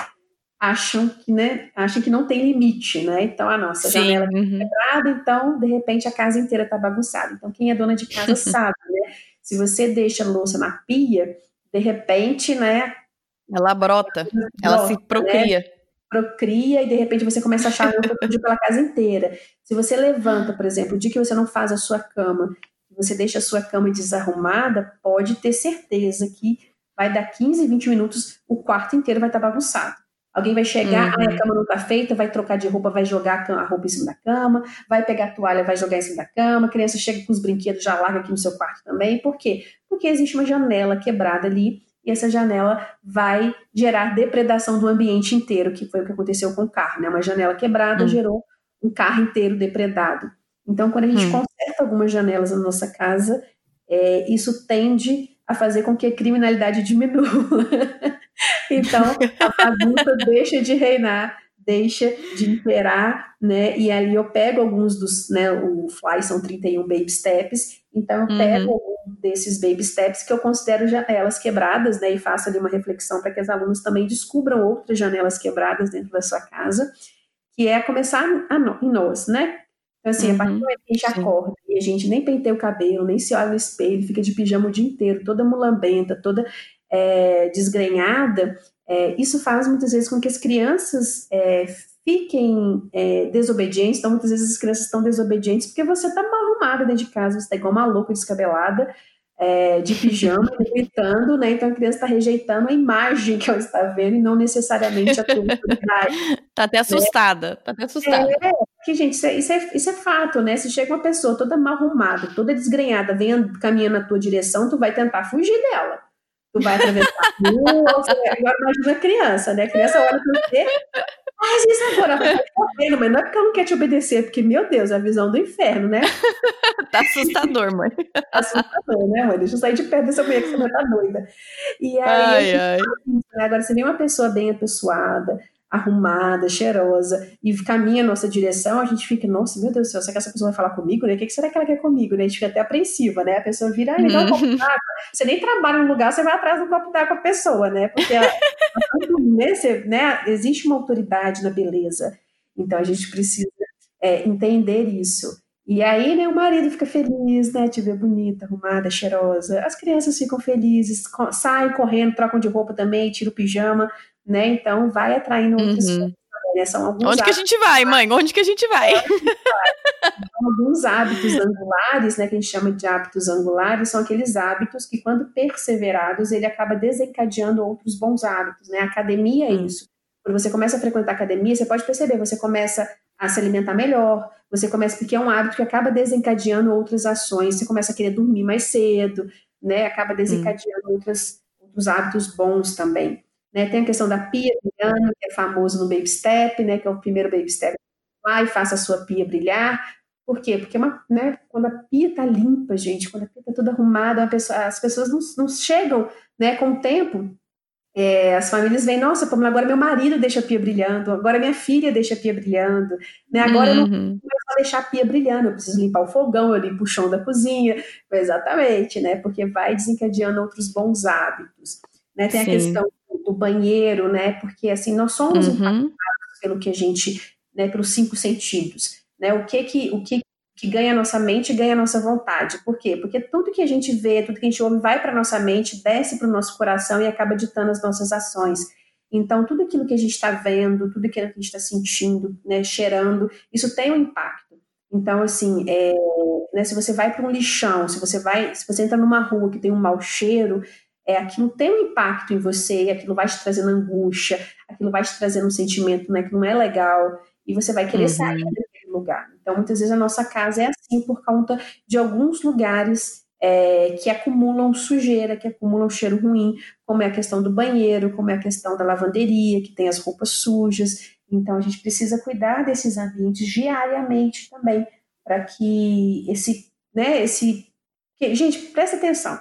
acham que, né, acham que não tem limite, né? Então, a nossa sim, janela está uhum. quebrada, então, de repente, a casa inteira está bagunçada. Então, quem é dona de casa [LAUGHS] sabe, né? Se você deixa a louça na pia, de repente, né? Ela brota, ela, ela se procria. Né? Procria e de repente você começa a achar louça pela casa inteira. Se você levanta, por exemplo, o dia que você não faz a sua cama você deixa a sua cama desarrumada, pode ter certeza que vai dar 15, 20 minutos, o quarto inteiro vai estar tá bagunçado. Alguém vai chegar, uhum. ah, a cama não está feita, vai trocar de roupa, vai jogar a roupa em cima da cama, vai pegar a toalha, vai jogar em cima da cama, a criança chega com os brinquedos, já larga aqui no seu quarto também. Por quê? Porque existe uma janela quebrada ali e essa janela vai gerar depredação do ambiente inteiro, que foi o que aconteceu com o carro. Né? Uma janela quebrada uhum. gerou um carro inteiro depredado. Então, quando a gente hum. conserta algumas janelas na nossa casa, é, isso tende a fazer com que a criminalidade [LAUGHS] diminua. então, a bagunça [LAUGHS] deixa de reinar, deixa de imperar, né? E ali eu pego alguns dos, né? O Fly são 31 baby steps, então eu pego uhum. um desses baby steps que eu considero janelas quebradas, né? E faço ali uma reflexão para que as alunas também descubram outras janelas quebradas dentro da sua casa, que é começar a, em nós, né? Então, assim, uhum, a partir do momento que a gente sim. acorda e a gente nem penteia o cabelo, nem se olha no espelho, fica de pijama o dia inteiro, toda mulambenta, toda é, desgrenhada, é, isso faz muitas vezes com que as crianças é, fiquem desobedientes. Então, muitas vezes as crianças estão desobedientes porque você está mal arrumada dentro de casa, você está igual uma louca descabelada, é, de pijama, [LAUGHS] gritando, né? Então a criança está rejeitando a imagem que ela está vendo e não necessariamente a tua autoridade. [LAUGHS] tá até assustada, né? tá até assustada. É, porque, gente, isso é, isso é, isso, é, fato, né? Se chega uma pessoa toda mal arrumada, toda desgrenhada, vem caminhando na tua direção, tu vai tentar fugir dela. Tu vai atravessar a rua, agora imagina a criança, né? A criança olha para você, Faz isso agora, vai correndo, mas não é porque ela não quer te obedecer, porque, meu Deus, é a visão do inferno, né? [LAUGHS] tá assustador, mãe. Tá [LAUGHS] assustador, né, mãe? Deixa eu sair de perto dessa mulher que você vai estar doida. E aí, ai, ai. Né? agora, se vem uma pessoa bem apessoada, arrumada, cheirosa, e caminha a nossa direção, a gente fica, nossa, meu Deus do céu, será que essa pessoa vai falar comigo, né? O que será que ela quer comigo, né? A gente fica até apreensiva, né? A pessoa vira, ah, me dá um copo d'água. Você nem trabalha no lugar, você vai atrás do copo d'água com a pessoa, né? Porque [LAUGHS] né, você, né, existe uma autoridade na beleza. Então a gente precisa é, entender isso. E aí, né, o marido fica feliz, né, te ver bonita, arrumada, cheirosa. As crianças ficam felizes, saem correndo, trocam de roupa também, tiram o pijama, né? Então vai atraindo outras uhum. Né? São alguns Onde que a gente vai, mãe? Onde que a gente vai? Então, alguns hábitos angulares, né, que a gente chama de hábitos angulares, são aqueles hábitos que, quando perseverados, ele acaba desencadeando outros bons hábitos, né? A academia é hum. isso. Quando você começa a frequentar a academia, você pode perceber, você começa a se alimentar melhor, você começa, porque é um hábito que acaba desencadeando outras ações, você começa a querer dormir mais cedo, né? Acaba desencadeando hum. outras, outros hábitos bons também. Né? Tem a questão da pia brilhando, que é famoso no Baby Step, né? que é o primeiro Baby Step. Vai e faça a sua pia brilhar. Por quê? Porque uma, né, quando a pia está limpa, gente, quando a pia está toda arrumada, pessoa, as pessoas não, não, chegam né, com o tempo. É, as famílias vêm, nossa, como agora meu marido deixa a pia brilhando, agora minha filha deixa a pia brilhando, né? Agora uhum. eu não uhum. vou deixar a pia brilhando, eu preciso limpar o fogão, eu limpo o chão da cozinha, exatamente, né? Porque vai desencadeando outros bons hábitos. Né? Tem Sim. a questão do banheiro, né? Porque assim nós somos uhum. impactados pelo que a gente, né? Pelos cinco sentidos, né? O que que o que que ganha a nossa mente ganha a nossa vontade. Por quê? Porque tudo que a gente vê, tudo que a gente ouve vai para nossa mente, desce para o nosso coração e acaba ditando as nossas ações. Então, tudo aquilo que a gente está vendo, tudo aquilo que a gente está sentindo, né, cheirando, isso tem um impacto. Então, assim, é, né, se você vai para um lixão, se você vai, se você entra numa rua que tem um mau cheiro, é, aquilo tem um impacto em você, aquilo vai te trazendo angústia, aquilo vai te trazendo um sentimento né, que não é legal, e você vai querer uhum. sair daquele lugar. Então, muitas vezes a nossa casa é assim por conta de alguns lugares é, que acumulam sujeira, que acumulam cheiro ruim, como é a questão do banheiro, como é a questão da lavanderia, que tem as roupas sujas. Então, a gente precisa cuidar desses ambientes diariamente também, para que esse, né, esse gente, presta atenção.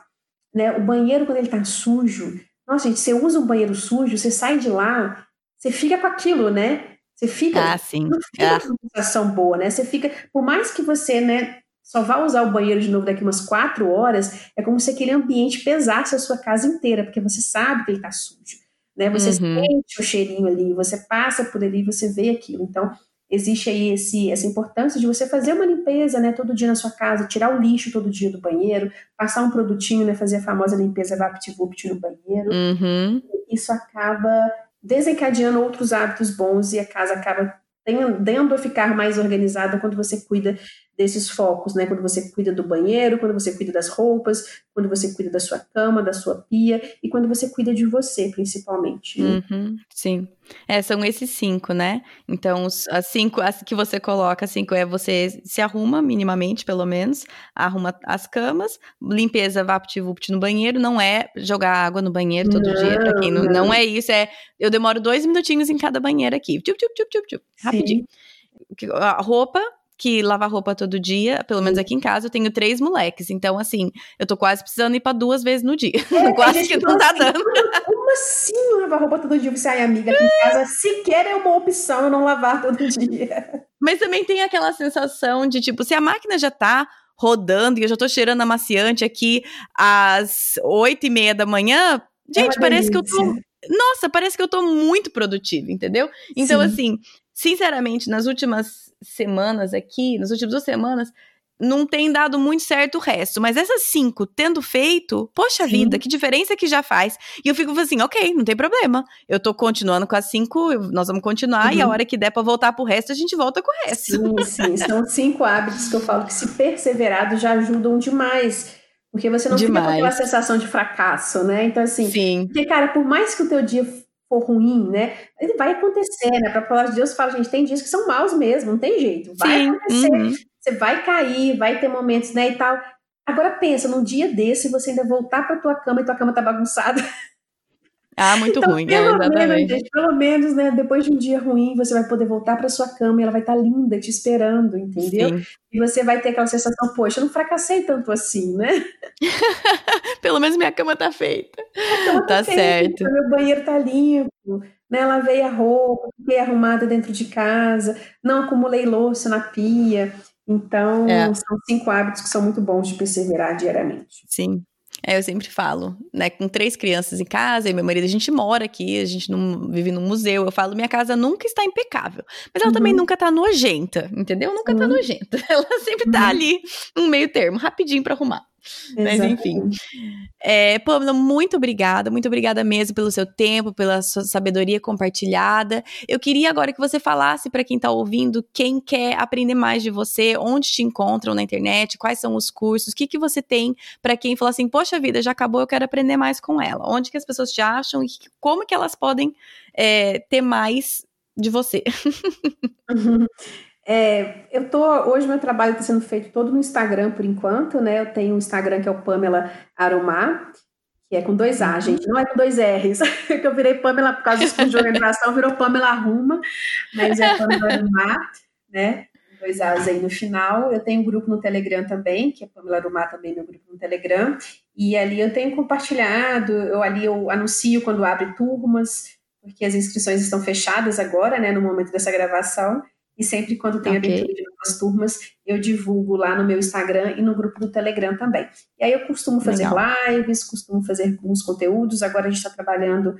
Né? O banheiro, quando ele tá sujo, nossa, gente, você usa um banheiro sujo, você sai de lá, você fica com aquilo, né? Você fica. Ah, sim. Não fica ah. uma sensação boa, né? Você fica. Por mais que você, né, só vá usar o banheiro de novo daqui umas quatro horas, é como se aquele ambiente pesasse a sua casa inteira, porque você sabe que ele está sujo. Né? Você uhum. sente o cheirinho ali, você passa por ali, você vê aquilo. Então, existe aí esse, essa importância de você fazer uma limpeza né, todo dia na sua casa, tirar o lixo todo dia do banheiro, passar um produtinho, né, fazer a famosa limpeza VaptVupt no banheiro. Uhum. Isso acaba desencadeando outros hábitos bons e a casa acaba tendendo a ficar mais organizada quando você cuida desses focos, né? Quando você cuida do banheiro, quando você cuida das roupas, quando você cuida da sua cama, da sua pia e quando você cuida de você, principalmente. Né? Uhum, sim. É, são esses cinco, né? Então, os, as cinco as que você coloca, cinco é você se arruma minimamente, pelo menos, arruma as camas, limpeza vapt-vupt no banheiro, não é jogar água no banheiro todo não, dia, pra quem não, não, não é isso, é eu demoro dois minutinhos em cada banheiro aqui, tchup, tchup, tchup, tchup, tchup, rapidinho. A roupa, que lava roupa todo dia, pelo menos aqui em casa, eu tenho três moleques. Então, assim, eu tô quase precisando ir pra duas vezes no dia. É, [LAUGHS] quase que não tá assim, dando. Como assim lavar roupa todo dia? Você, ai, amiga, aqui em casa sequer é uma opção eu não lavar todo [LAUGHS] dia. Mas também tem aquela sensação de, tipo, se a máquina já tá rodando e eu já tô cheirando amaciante aqui às oito e meia da manhã, é gente, é parece delícia. que eu tô. Nossa, parece que eu tô muito produtiva, entendeu? Então, Sim. assim, sinceramente, nas últimas semanas aqui, nas últimas duas semanas, não tem dado muito certo o resto. Mas essas cinco, tendo feito, poxa Sim. vida, que diferença que já faz. E eu fico assim, ok, não tem problema. Eu tô continuando com as cinco, nós vamos continuar, uhum. e a uhum. hora que der pra voltar pro resto, a gente volta com o resto. Sim, sim. São cinco hábitos que eu falo que, se perseverado, já ajudam demais. Porque você não demais. fica com aquela sensação de fracasso, né? Então, assim, sim. porque, cara, por mais que o teu dia for ruim, né? Ele vai acontecer, né? Para falar de Deus, fala, gente, tem dias que são maus mesmo, não tem jeito. Vai Sim. acontecer. Uhum. Você vai cair, vai ter momentos, né, e tal. Agora pensa, num dia desse, você ainda voltar para tua cama e tua cama tá bagunçada. [LAUGHS] Ah, muito então, ruim, pelo é, Menos, gente, pelo menos, né, depois de um dia ruim, você vai poder voltar para sua cama e ela vai estar tá linda te esperando, entendeu? Sim. E você vai ter aquela sensação, poxa, eu não fracassei tanto assim, né? [LAUGHS] pelo menos minha cama tá feita. Cama tá, tá certo. Meu banheiro tá limpo, né? Lavei a roupa, fiquei arrumada dentro de casa, não acumulei louça na pia. Então, é. são cinco hábitos que são muito bons de perseverar diariamente. Sim, é, eu sempre falo, né? Com três crianças em casa e meu marido, a gente mora aqui, a gente não vive num museu. Eu falo, minha casa nunca está impecável. Mas ela uhum. também nunca tá nojenta, entendeu? Nunca tá uhum. tá nojenta. [LAUGHS] Ela sempre tá uhum. ali, um meio termo, rapidinho para arrumar. Mas enfim. É, Pamela, muito obrigada, muito obrigada mesmo pelo seu tempo, pela sua sabedoria compartilhada. Eu queria agora que você falasse para quem está ouvindo, quem quer aprender mais de você, onde te encontram na internet, quais são os cursos, o que, que você tem para quem fala assim, poxa vida, já acabou, eu quero aprender mais com ela. Onde que as pessoas te acham e como que elas podem é, ter mais de você? [LAUGHS] É, eu tô hoje meu trabalho está sendo feito todo no Instagram por enquanto, né? Eu tenho um Instagram que é o Pamela Aromar, que é com dois A, uhum. gente, não é com dois R's. [LAUGHS] que eu virei Pamela por causa disso de organização, virou Pamela Arruma, mas é Pamela Aromar, né? Dois A's aí no final. Eu tenho um grupo no Telegram também, que é Pamela Arumar também, meu grupo no Telegram. E ali eu tenho compartilhado, eu ali eu anuncio quando abre turmas, porque as inscrições estão fechadas agora, né, no momento dessa gravação. E sempre quando tem okay. abertura de novas turmas, eu divulgo lá no meu Instagram e no grupo do Telegram também. E aí eu costumo fazer Legal. lives, costumo fazer alguns conteúdos. Agora a gente está trabalhando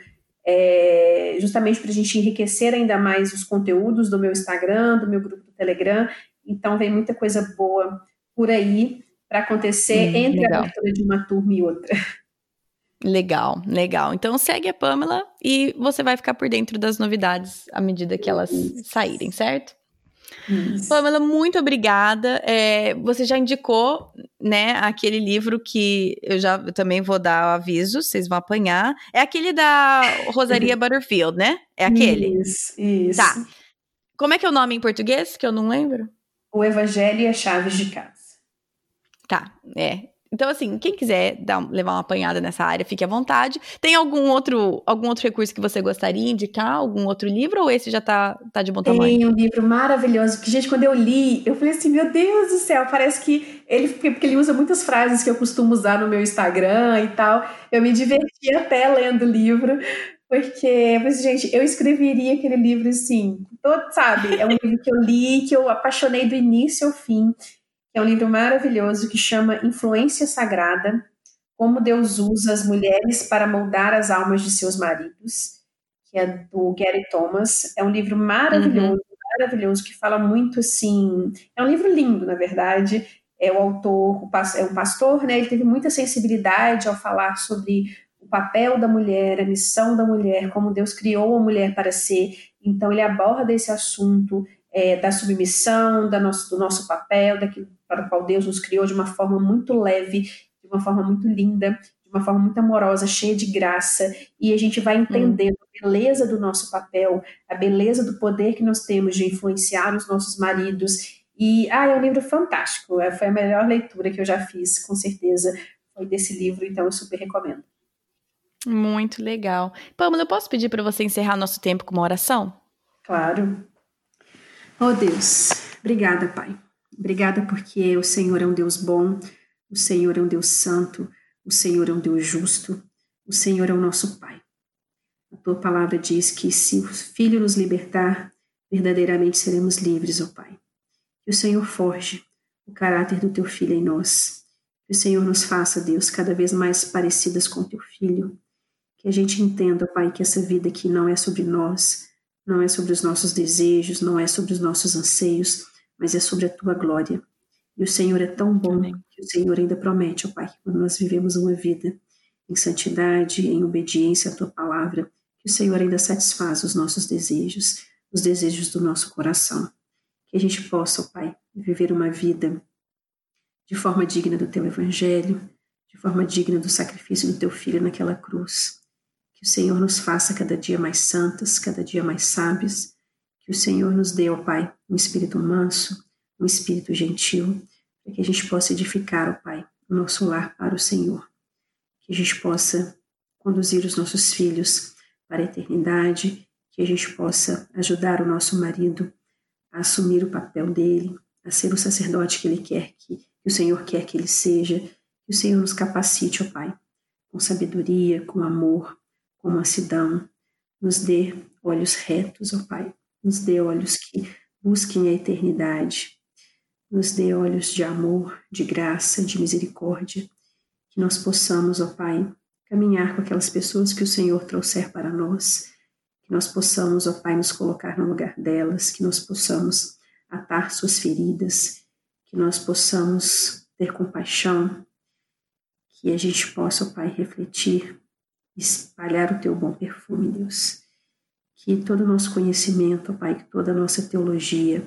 é, justamente para a gente enriquecer ainda mais os conteúdos do meu Instagram, do meu grupo do Telegram. Então vem muita coisa boa por aí para acontecer hum, entre legal. a abertura de uma turma e outra. [LAUGHS] Legal, legal. Então segue a Pamela e você vai ficar por dentro das novidades à medida que elas saírem, certo? Isso. Pamela, muito obrigada. É, você já indicou, né, aquele livro que eu já eu também vou dar o aviso, vocês vão apanhar. É aquele da Rosaria [LAUGHS] Butterfield, né? É aquele? Isso, isso. Tá. Como é que é o nome em português, que eu não lembro? O Evangelho e as Chaves de Casa. Tá, é. Então, assim, quem quiser dar, levar uma apanhada nessa área, fique à vontade. Tem algum outro, algum outro recurso que você gostaria de indicar? Algum outro livro? Ou esse já tá, tá de bom tamanho? Tem um livro maravilhoso que, gente, quando eu li, eu falei assim, meu Deus do céu, parece que ele, porque ele usa muitas frases que eu costumo usar no meu Instagram e tal. Eu me diverti até lendo o livro, porque, mas, gente, eu escreveria aquele livro assim, todo, sabe? É um livro que eu li, que eu apaixonei do início ao fim que é um livro maravilhoso que chama Influência Sagrada: Como Deus usa as mulheres para moldar as almas de seus maridos, que é do Gary Thomas. É um livro maravilhoso, uhum. maravilhoso, que fala muito assim. É um livro lindo, na verdade. É o autor, é um pastor, né? Ele teve muita sensibilidade ao falar sobre o papel da mulher, a missão da mulher, como Deus criou a mulher para ser. Então, ele aborda esse assunto é, da submissão, da nosso, do nosso papel, daquilo para o qual Deus nos criou de uma forma muito leve, de uma forma muito linda, de uma forma muito amorosa, cheia de graça, e a gente vai entendendo a beleza do nosso papel, a beleza do poder que nós temos de influenciar os nossos maridos. E ah, é um livro fantástico, é, foi a melhor leitura que eu já fiz, com certeza, foi desse livro, então eu super recomendo. Muito legal. Pamela, eu posso pedir para você encerrar nosso tempo com uma oração? Claro. Oh Deus, obrigada, Pai. Obrigada porque o Senhor é um Deus bom, o Senhor é um Deus santo, o Senhor é um Deus justo, o Senhor é o nosso Pai. A tua palavra diz que se o Filho nos libertar, verdadeiramente seremos livres, ó Pai. Que o Senhor forge o caráter do teu Filho em nós. Que o Senhor nos faça, Deus, cada vez mais parecidas com teu Filho. Que a gente entenda, Pai, que essa vida aqui não é sobre nós, não é sobre os nossos desejos, não é sobre os nossos anseios, mas é sobre a tua glória. E o Senhor é tão bom Amém. que o Senhor ainda promete, ó Pai, que quando nós vivemos uma vida em santidade, em obediência à tua palavra, que o Senhor ainda satisfaz os nossos desejos, os desejos do nosso coração. Que a gente possa, ó Pai, viver uma vida de forma digna do teu evangelho, de forma digna do sacrifício do teu filho naquela cruz. Que o Senhor nos faça cada dia mais santas, cada dia mais sábias, que o Senhor nos dê, ó Pai, um espírito manso, um espírito gentil, para que a gente possa edificar, ó Pai, o nosso lar para o Senhor. Que a gente possa conduzir os nossos filhos para a eternidade, que a gente possa ajudar o nosso marido a assumir o papel dele, a ser o sacerdote que ele quer que, que o Senhor quer que ele seja, que o Senhor nos capacite, ó Pai, com sabedoria, com amor, com mansidão, nos dê olhos retos, ó Pai, nos dê olhos que busquem a eternidade, nos dê olhos de amor, de graça, de misericórdia, que nós possamos, ó Pai, caminhar com aquelas pessoas que o Senhor trouxer para nós, que nós possamos, ó Pai, nos colocar no lugar delas, que nós possamos atar suas feridas, que nós possamos ter compaixão, que a gente possa, ó Pai, refletir, espalhar o teu bom perfume, Deus. Que todo o nosso conhecimento, Pai, que toda a nossa teologia,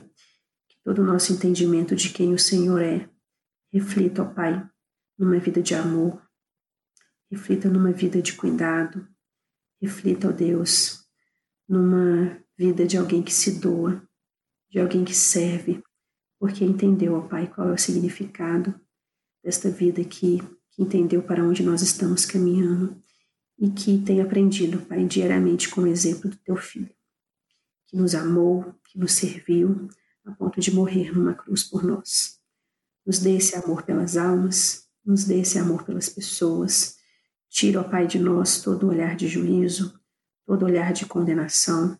que todo o nosso entendimento de quem o Senhor é, reflita, ó Pai, numa vida de amor, reflita numa vida de cuidado, reflita, ó Deus, numa vida de alguém que se doa, de alguém que serve, porque entendeu, ó Pai, qual é o significado desta vida aqui, que entendeu para onde nós estamos caminhando e que tem aprendido, Pai, diariamente com o exemplo do teu filho, que nos amou, que nos serviu, a ponto de morrer numa cruz por nós. Nos dê esse amor pelas almas, nos dê esse amor pelas pessoas. Tira, ó Pai, de nós todo olhar de juízo, todo olhar de condenação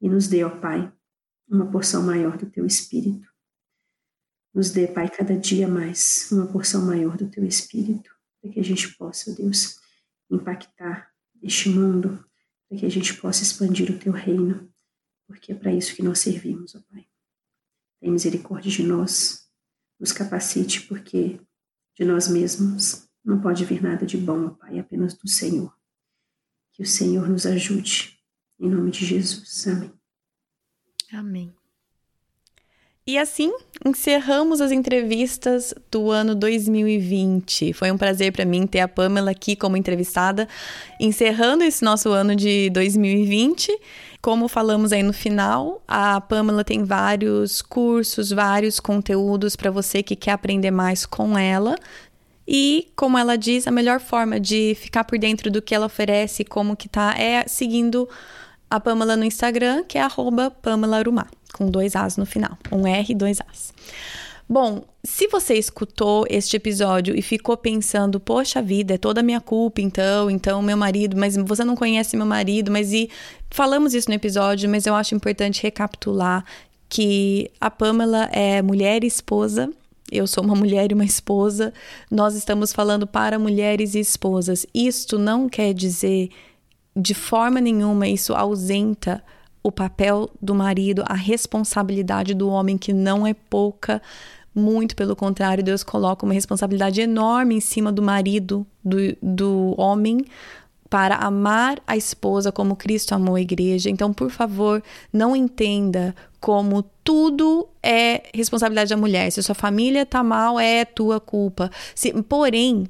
e nos dê, ó Pai, uma porção maior do teu espírito. Nos dê, Pai, cada dia mais uma porção maior do teu espírito, para que a gente possa, Deus, impactar este mundo, para que a gente possa expandir o teu reino, porque é para isso que nós servimos, ó Pai. Tem misericórdia de nós, nos capacite, porque de nós mesmos não pode vir nada de bom, ó Pai, apenas do Senhor. Que o Senhor nos ajude, em nome de Jesus. Amém. Amém. E assim encerramos as entrevistas do ano 2020. Foi um prazer para mim ter a Pamela aqui como entrevistada, encerrando esse nosso ano de 2020. Como falamos aí no final, a Pamela tem vários cursos, vários conteúdos para você que quer aprender mais com ela. E, como ela diz, a melhor forma de ficar por dentro do que ela oferece, como que tá, é seguindo a Pamela no Instagram, que é arroba Pamela Arumá, com dois As no final. Um R e dois As. Bom, se você escutou este episódio e ficou pensando, poxa vida, é toda minha culpa, então, então meu marido, mas você não conhece meu marido, mas e falamos isso no episódio, mas eu acho importante recapitular que a Pamela é mulher e esposa. Eu sou uma [LAUGHS] mulher e uma esposa. Nós estamos falando para mulheres e esposas. Isto não quer dizer de forma nenhuma isso ausenta o papel do marido, a responsabilidade do homem que não é pouca muito pelo contrário, Deus coloca uma responsabilidade enorme em cima do marido, do, do homem, para amar a esposa como Cristo amou a igreja. Então, por favor, não entenda como tudo é responsabilidade da mulher. Se sua família tá mal, é tua culpa. Se, porém,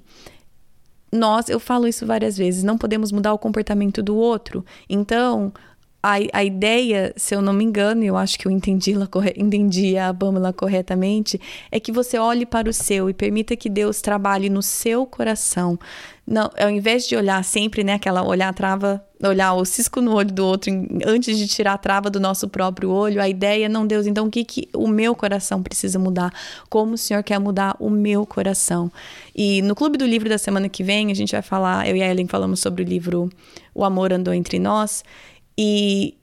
nós, eu falo isso várias vezes, não podemos mudar o comportamento do outro. Então, a, a ideia, se eu não me engano, eu acho que eu entendi, entendi a Bâmila corretamente, é que você olhe para o seu e permita que Deus trabalhe no seu coração. Não, ao invés de olhar sempre, né, aquela olhar a trava, olhar o cisco no olho do outro antes de tirar a trava do nosso próprio olho, a ideia, não, Deus, então o que, que o meu coração precisa mudar? Como o Senhor quer mudar o meu coração? E no Clube do Livro da semana que vem, a gente vai falar, eu e a Ellen falamos sobre o livro O Amor Andou Entre Nós, e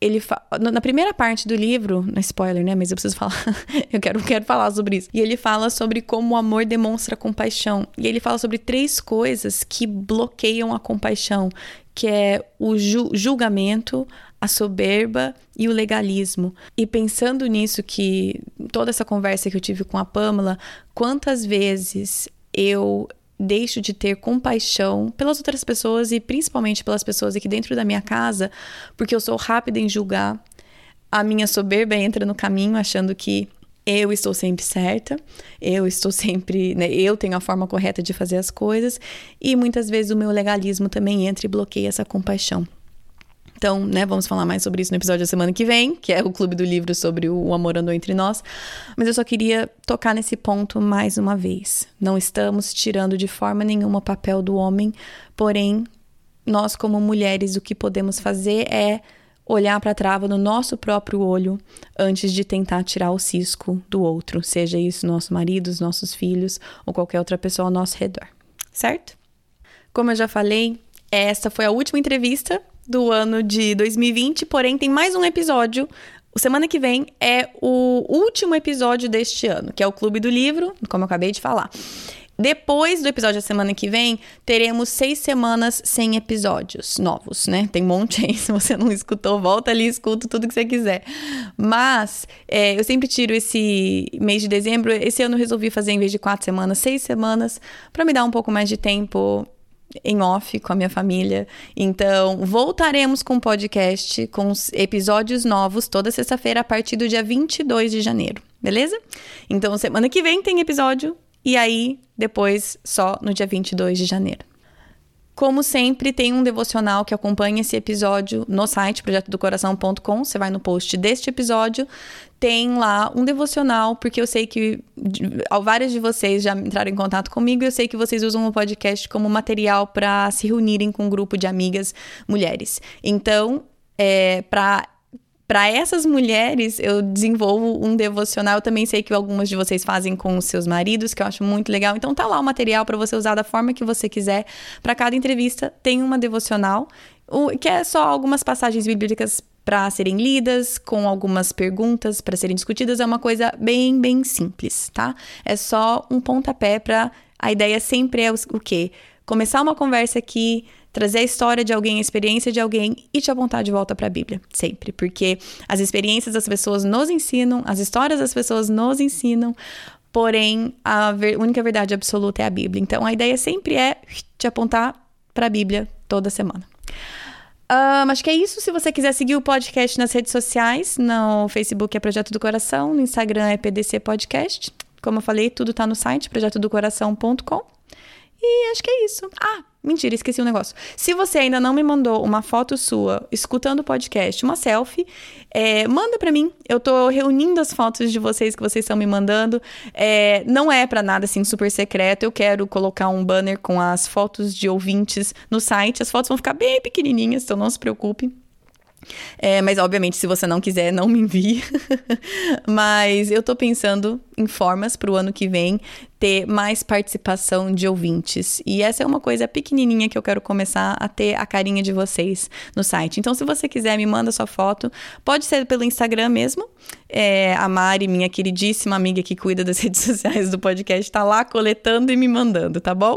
ele na primeira parte do livro, não é spoiler, né? Mas eu preciso falar, [LAUGHS] eu quero, quero falar sobre isso. E ele fala sobre como o amor demonstra compaixão. E ele fala sobre três coisas que bloqueiam a compaixão, que é o ju julgamento, a soberba e o legalismo. E pensando nisso que toda essa conversa que eu tive com a Pamela, quantas vezes eu deixo de ter compaixão pelas outras pessoas e principalmente pelas pessoas aqui dentro da minha casa, porque eu sou rápida em julgar. A minha soberba entra no caminho achando que eu estou sempre certa, eu estou sempre, né, eu tenho a forma correta de fazer as coisas e muitas vezes o meu legalismo também entra e bloqueia essa compaixão. Então, né, vamos falar mais sobre isso no episódio da semana que vem, que é o Clube do Livro sobre o amor andou entre nós. Mas eu só queria tocar nesse ponto mais uma vez. Não estamos tirando de forma nenhuma o papel do homem, porém, nós como mulheres, o que podemos fazer é olhar para a trava no nosso próprio olho antes de tentar tirar o cisco do outro, seja isso nosso marido, os nossos filhos ou qualquer outra pessoa ao nosso redor, certo? Como eu já falei, essa foi a última entrevista do ano de 2020, porém tem mais um episódio. Semana que vem é o último episódio deste ano, que é o Clube do Livro, como eu acabei de falar. Depois do episódio da semana que vem, teremos seis semanas sem episódios novos, né? Tem um monte aí, [LAUGHS] se você não escutou, volta ali e escuta tudo que você quiser. Mas é, eu sempre tiro esse mês de dezembro. Esse ano eu resolvi fazer, em vez de quatro semanas, seis semanas, para me dar um pouco mais de tempo em off com a minha família. Então, voltaremos com o podcast com episódios novos toda sexta-feira a partir do dia 22 de janeiro, beleza? Então, semana que vem tem episódio e aí depois só no dia 22 de janeiro. Como sempre, tem um devocional que acompanha esse episódio no site projetodocoração.com. Você vai no post deste episódio, tem lá um devocional, porque eu sei que vários de vocês já entraram em contato comigo e eu sei que vocês usam o podcast como material para se reunirem com um grupo de amigas mulheres. Então, é, para para essas mulheres, eu desenvolvo um devocional. Eu também sei que algumas de vocês fazem com os seus maridos, que eu acho muito legal. Então tá lá o material para você usar da forma que você quiser. Para cada entrevista tem uma devocional, que é só algumas passagens bíblicas para serem lidas, com algumas perguntas para serem discutidas. É uma coisa bem, bem simples, tá? É só um pontapé para a ideia sempre é o, o quê? Começar uma conversa aqui, trazer a história de alguém, a experiência de alguém e te apontar de volta para a Bíblia, sempre, porque as experiências das pessoas nos ensinam, as histórias das pessoas nos ensinam, porém a única verdade absoluta é a Bíblia. Então a ideia sempre é te apontar para a Bíblia toda semana. Um, acho que é isso. Se você quiser seguir o podcast nas redes sociais, no Facebook é Projeto do Coração, no Instagram é PDC Podcast. Como eu falei, tudo está no site projetodocoração.com. E acho que é isso. Ah, mentira, esqueci um negócio. Se você ainda não me mandou uma foto sua escutando o podcast, uma selfie, é, manda para mim. Eu tô reunindo as fotos de vocês que vocês estão me mandando. É, não é para nada assim super secreto. Eu quero colocar um banner com as fotos de ouvintes no site. As fotos vão ficar bem pequenininhas, então não se preocupe. É, mas, obviamente, se você não quiser, não me envie. [LAUGHS] mas eu tô pensando em formas para o ano que vem ter mais participação de ouvintes. E essa é uma coisa pequenininha que eu quero começar a ter a carinha de vocês no site. Então, se você quiser, me manda sua foto. Pode ser pelo Instagram mesmo. É, a Mari, minha queridíssima amiga que cuida das [LAUGHS] redes sociais do podcast, está lá coletando e me mandando, tá bom?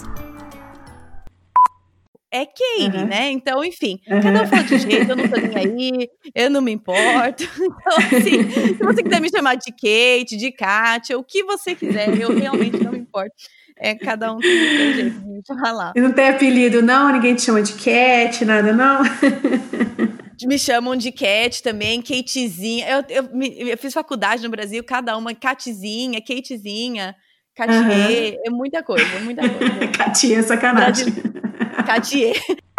É Katie, uhum. né? Então, enfim, uhum. cada um fala de jeito, eu não tô nem aí, eu não me importo. [LAUGHS] Então, assim, se você quiser me chamar de Kate, de Kátia, o que você quiser, eu realmente não me importo. É, cada um tem o seu jeito de falar. E não tem apelido, não? Ninguém te chama de Cat, nada, não? [LAUGHS] me chamam de Cat também, Katezinha. Eu, eu, eu, fiz faculdade no Brasil, cada uma, Catezinha, Katezinha, Catier, uhum. é muita coisa, muita coisa. [LAUGHS] Catier é sacanagem. Catier. [LAUGHS]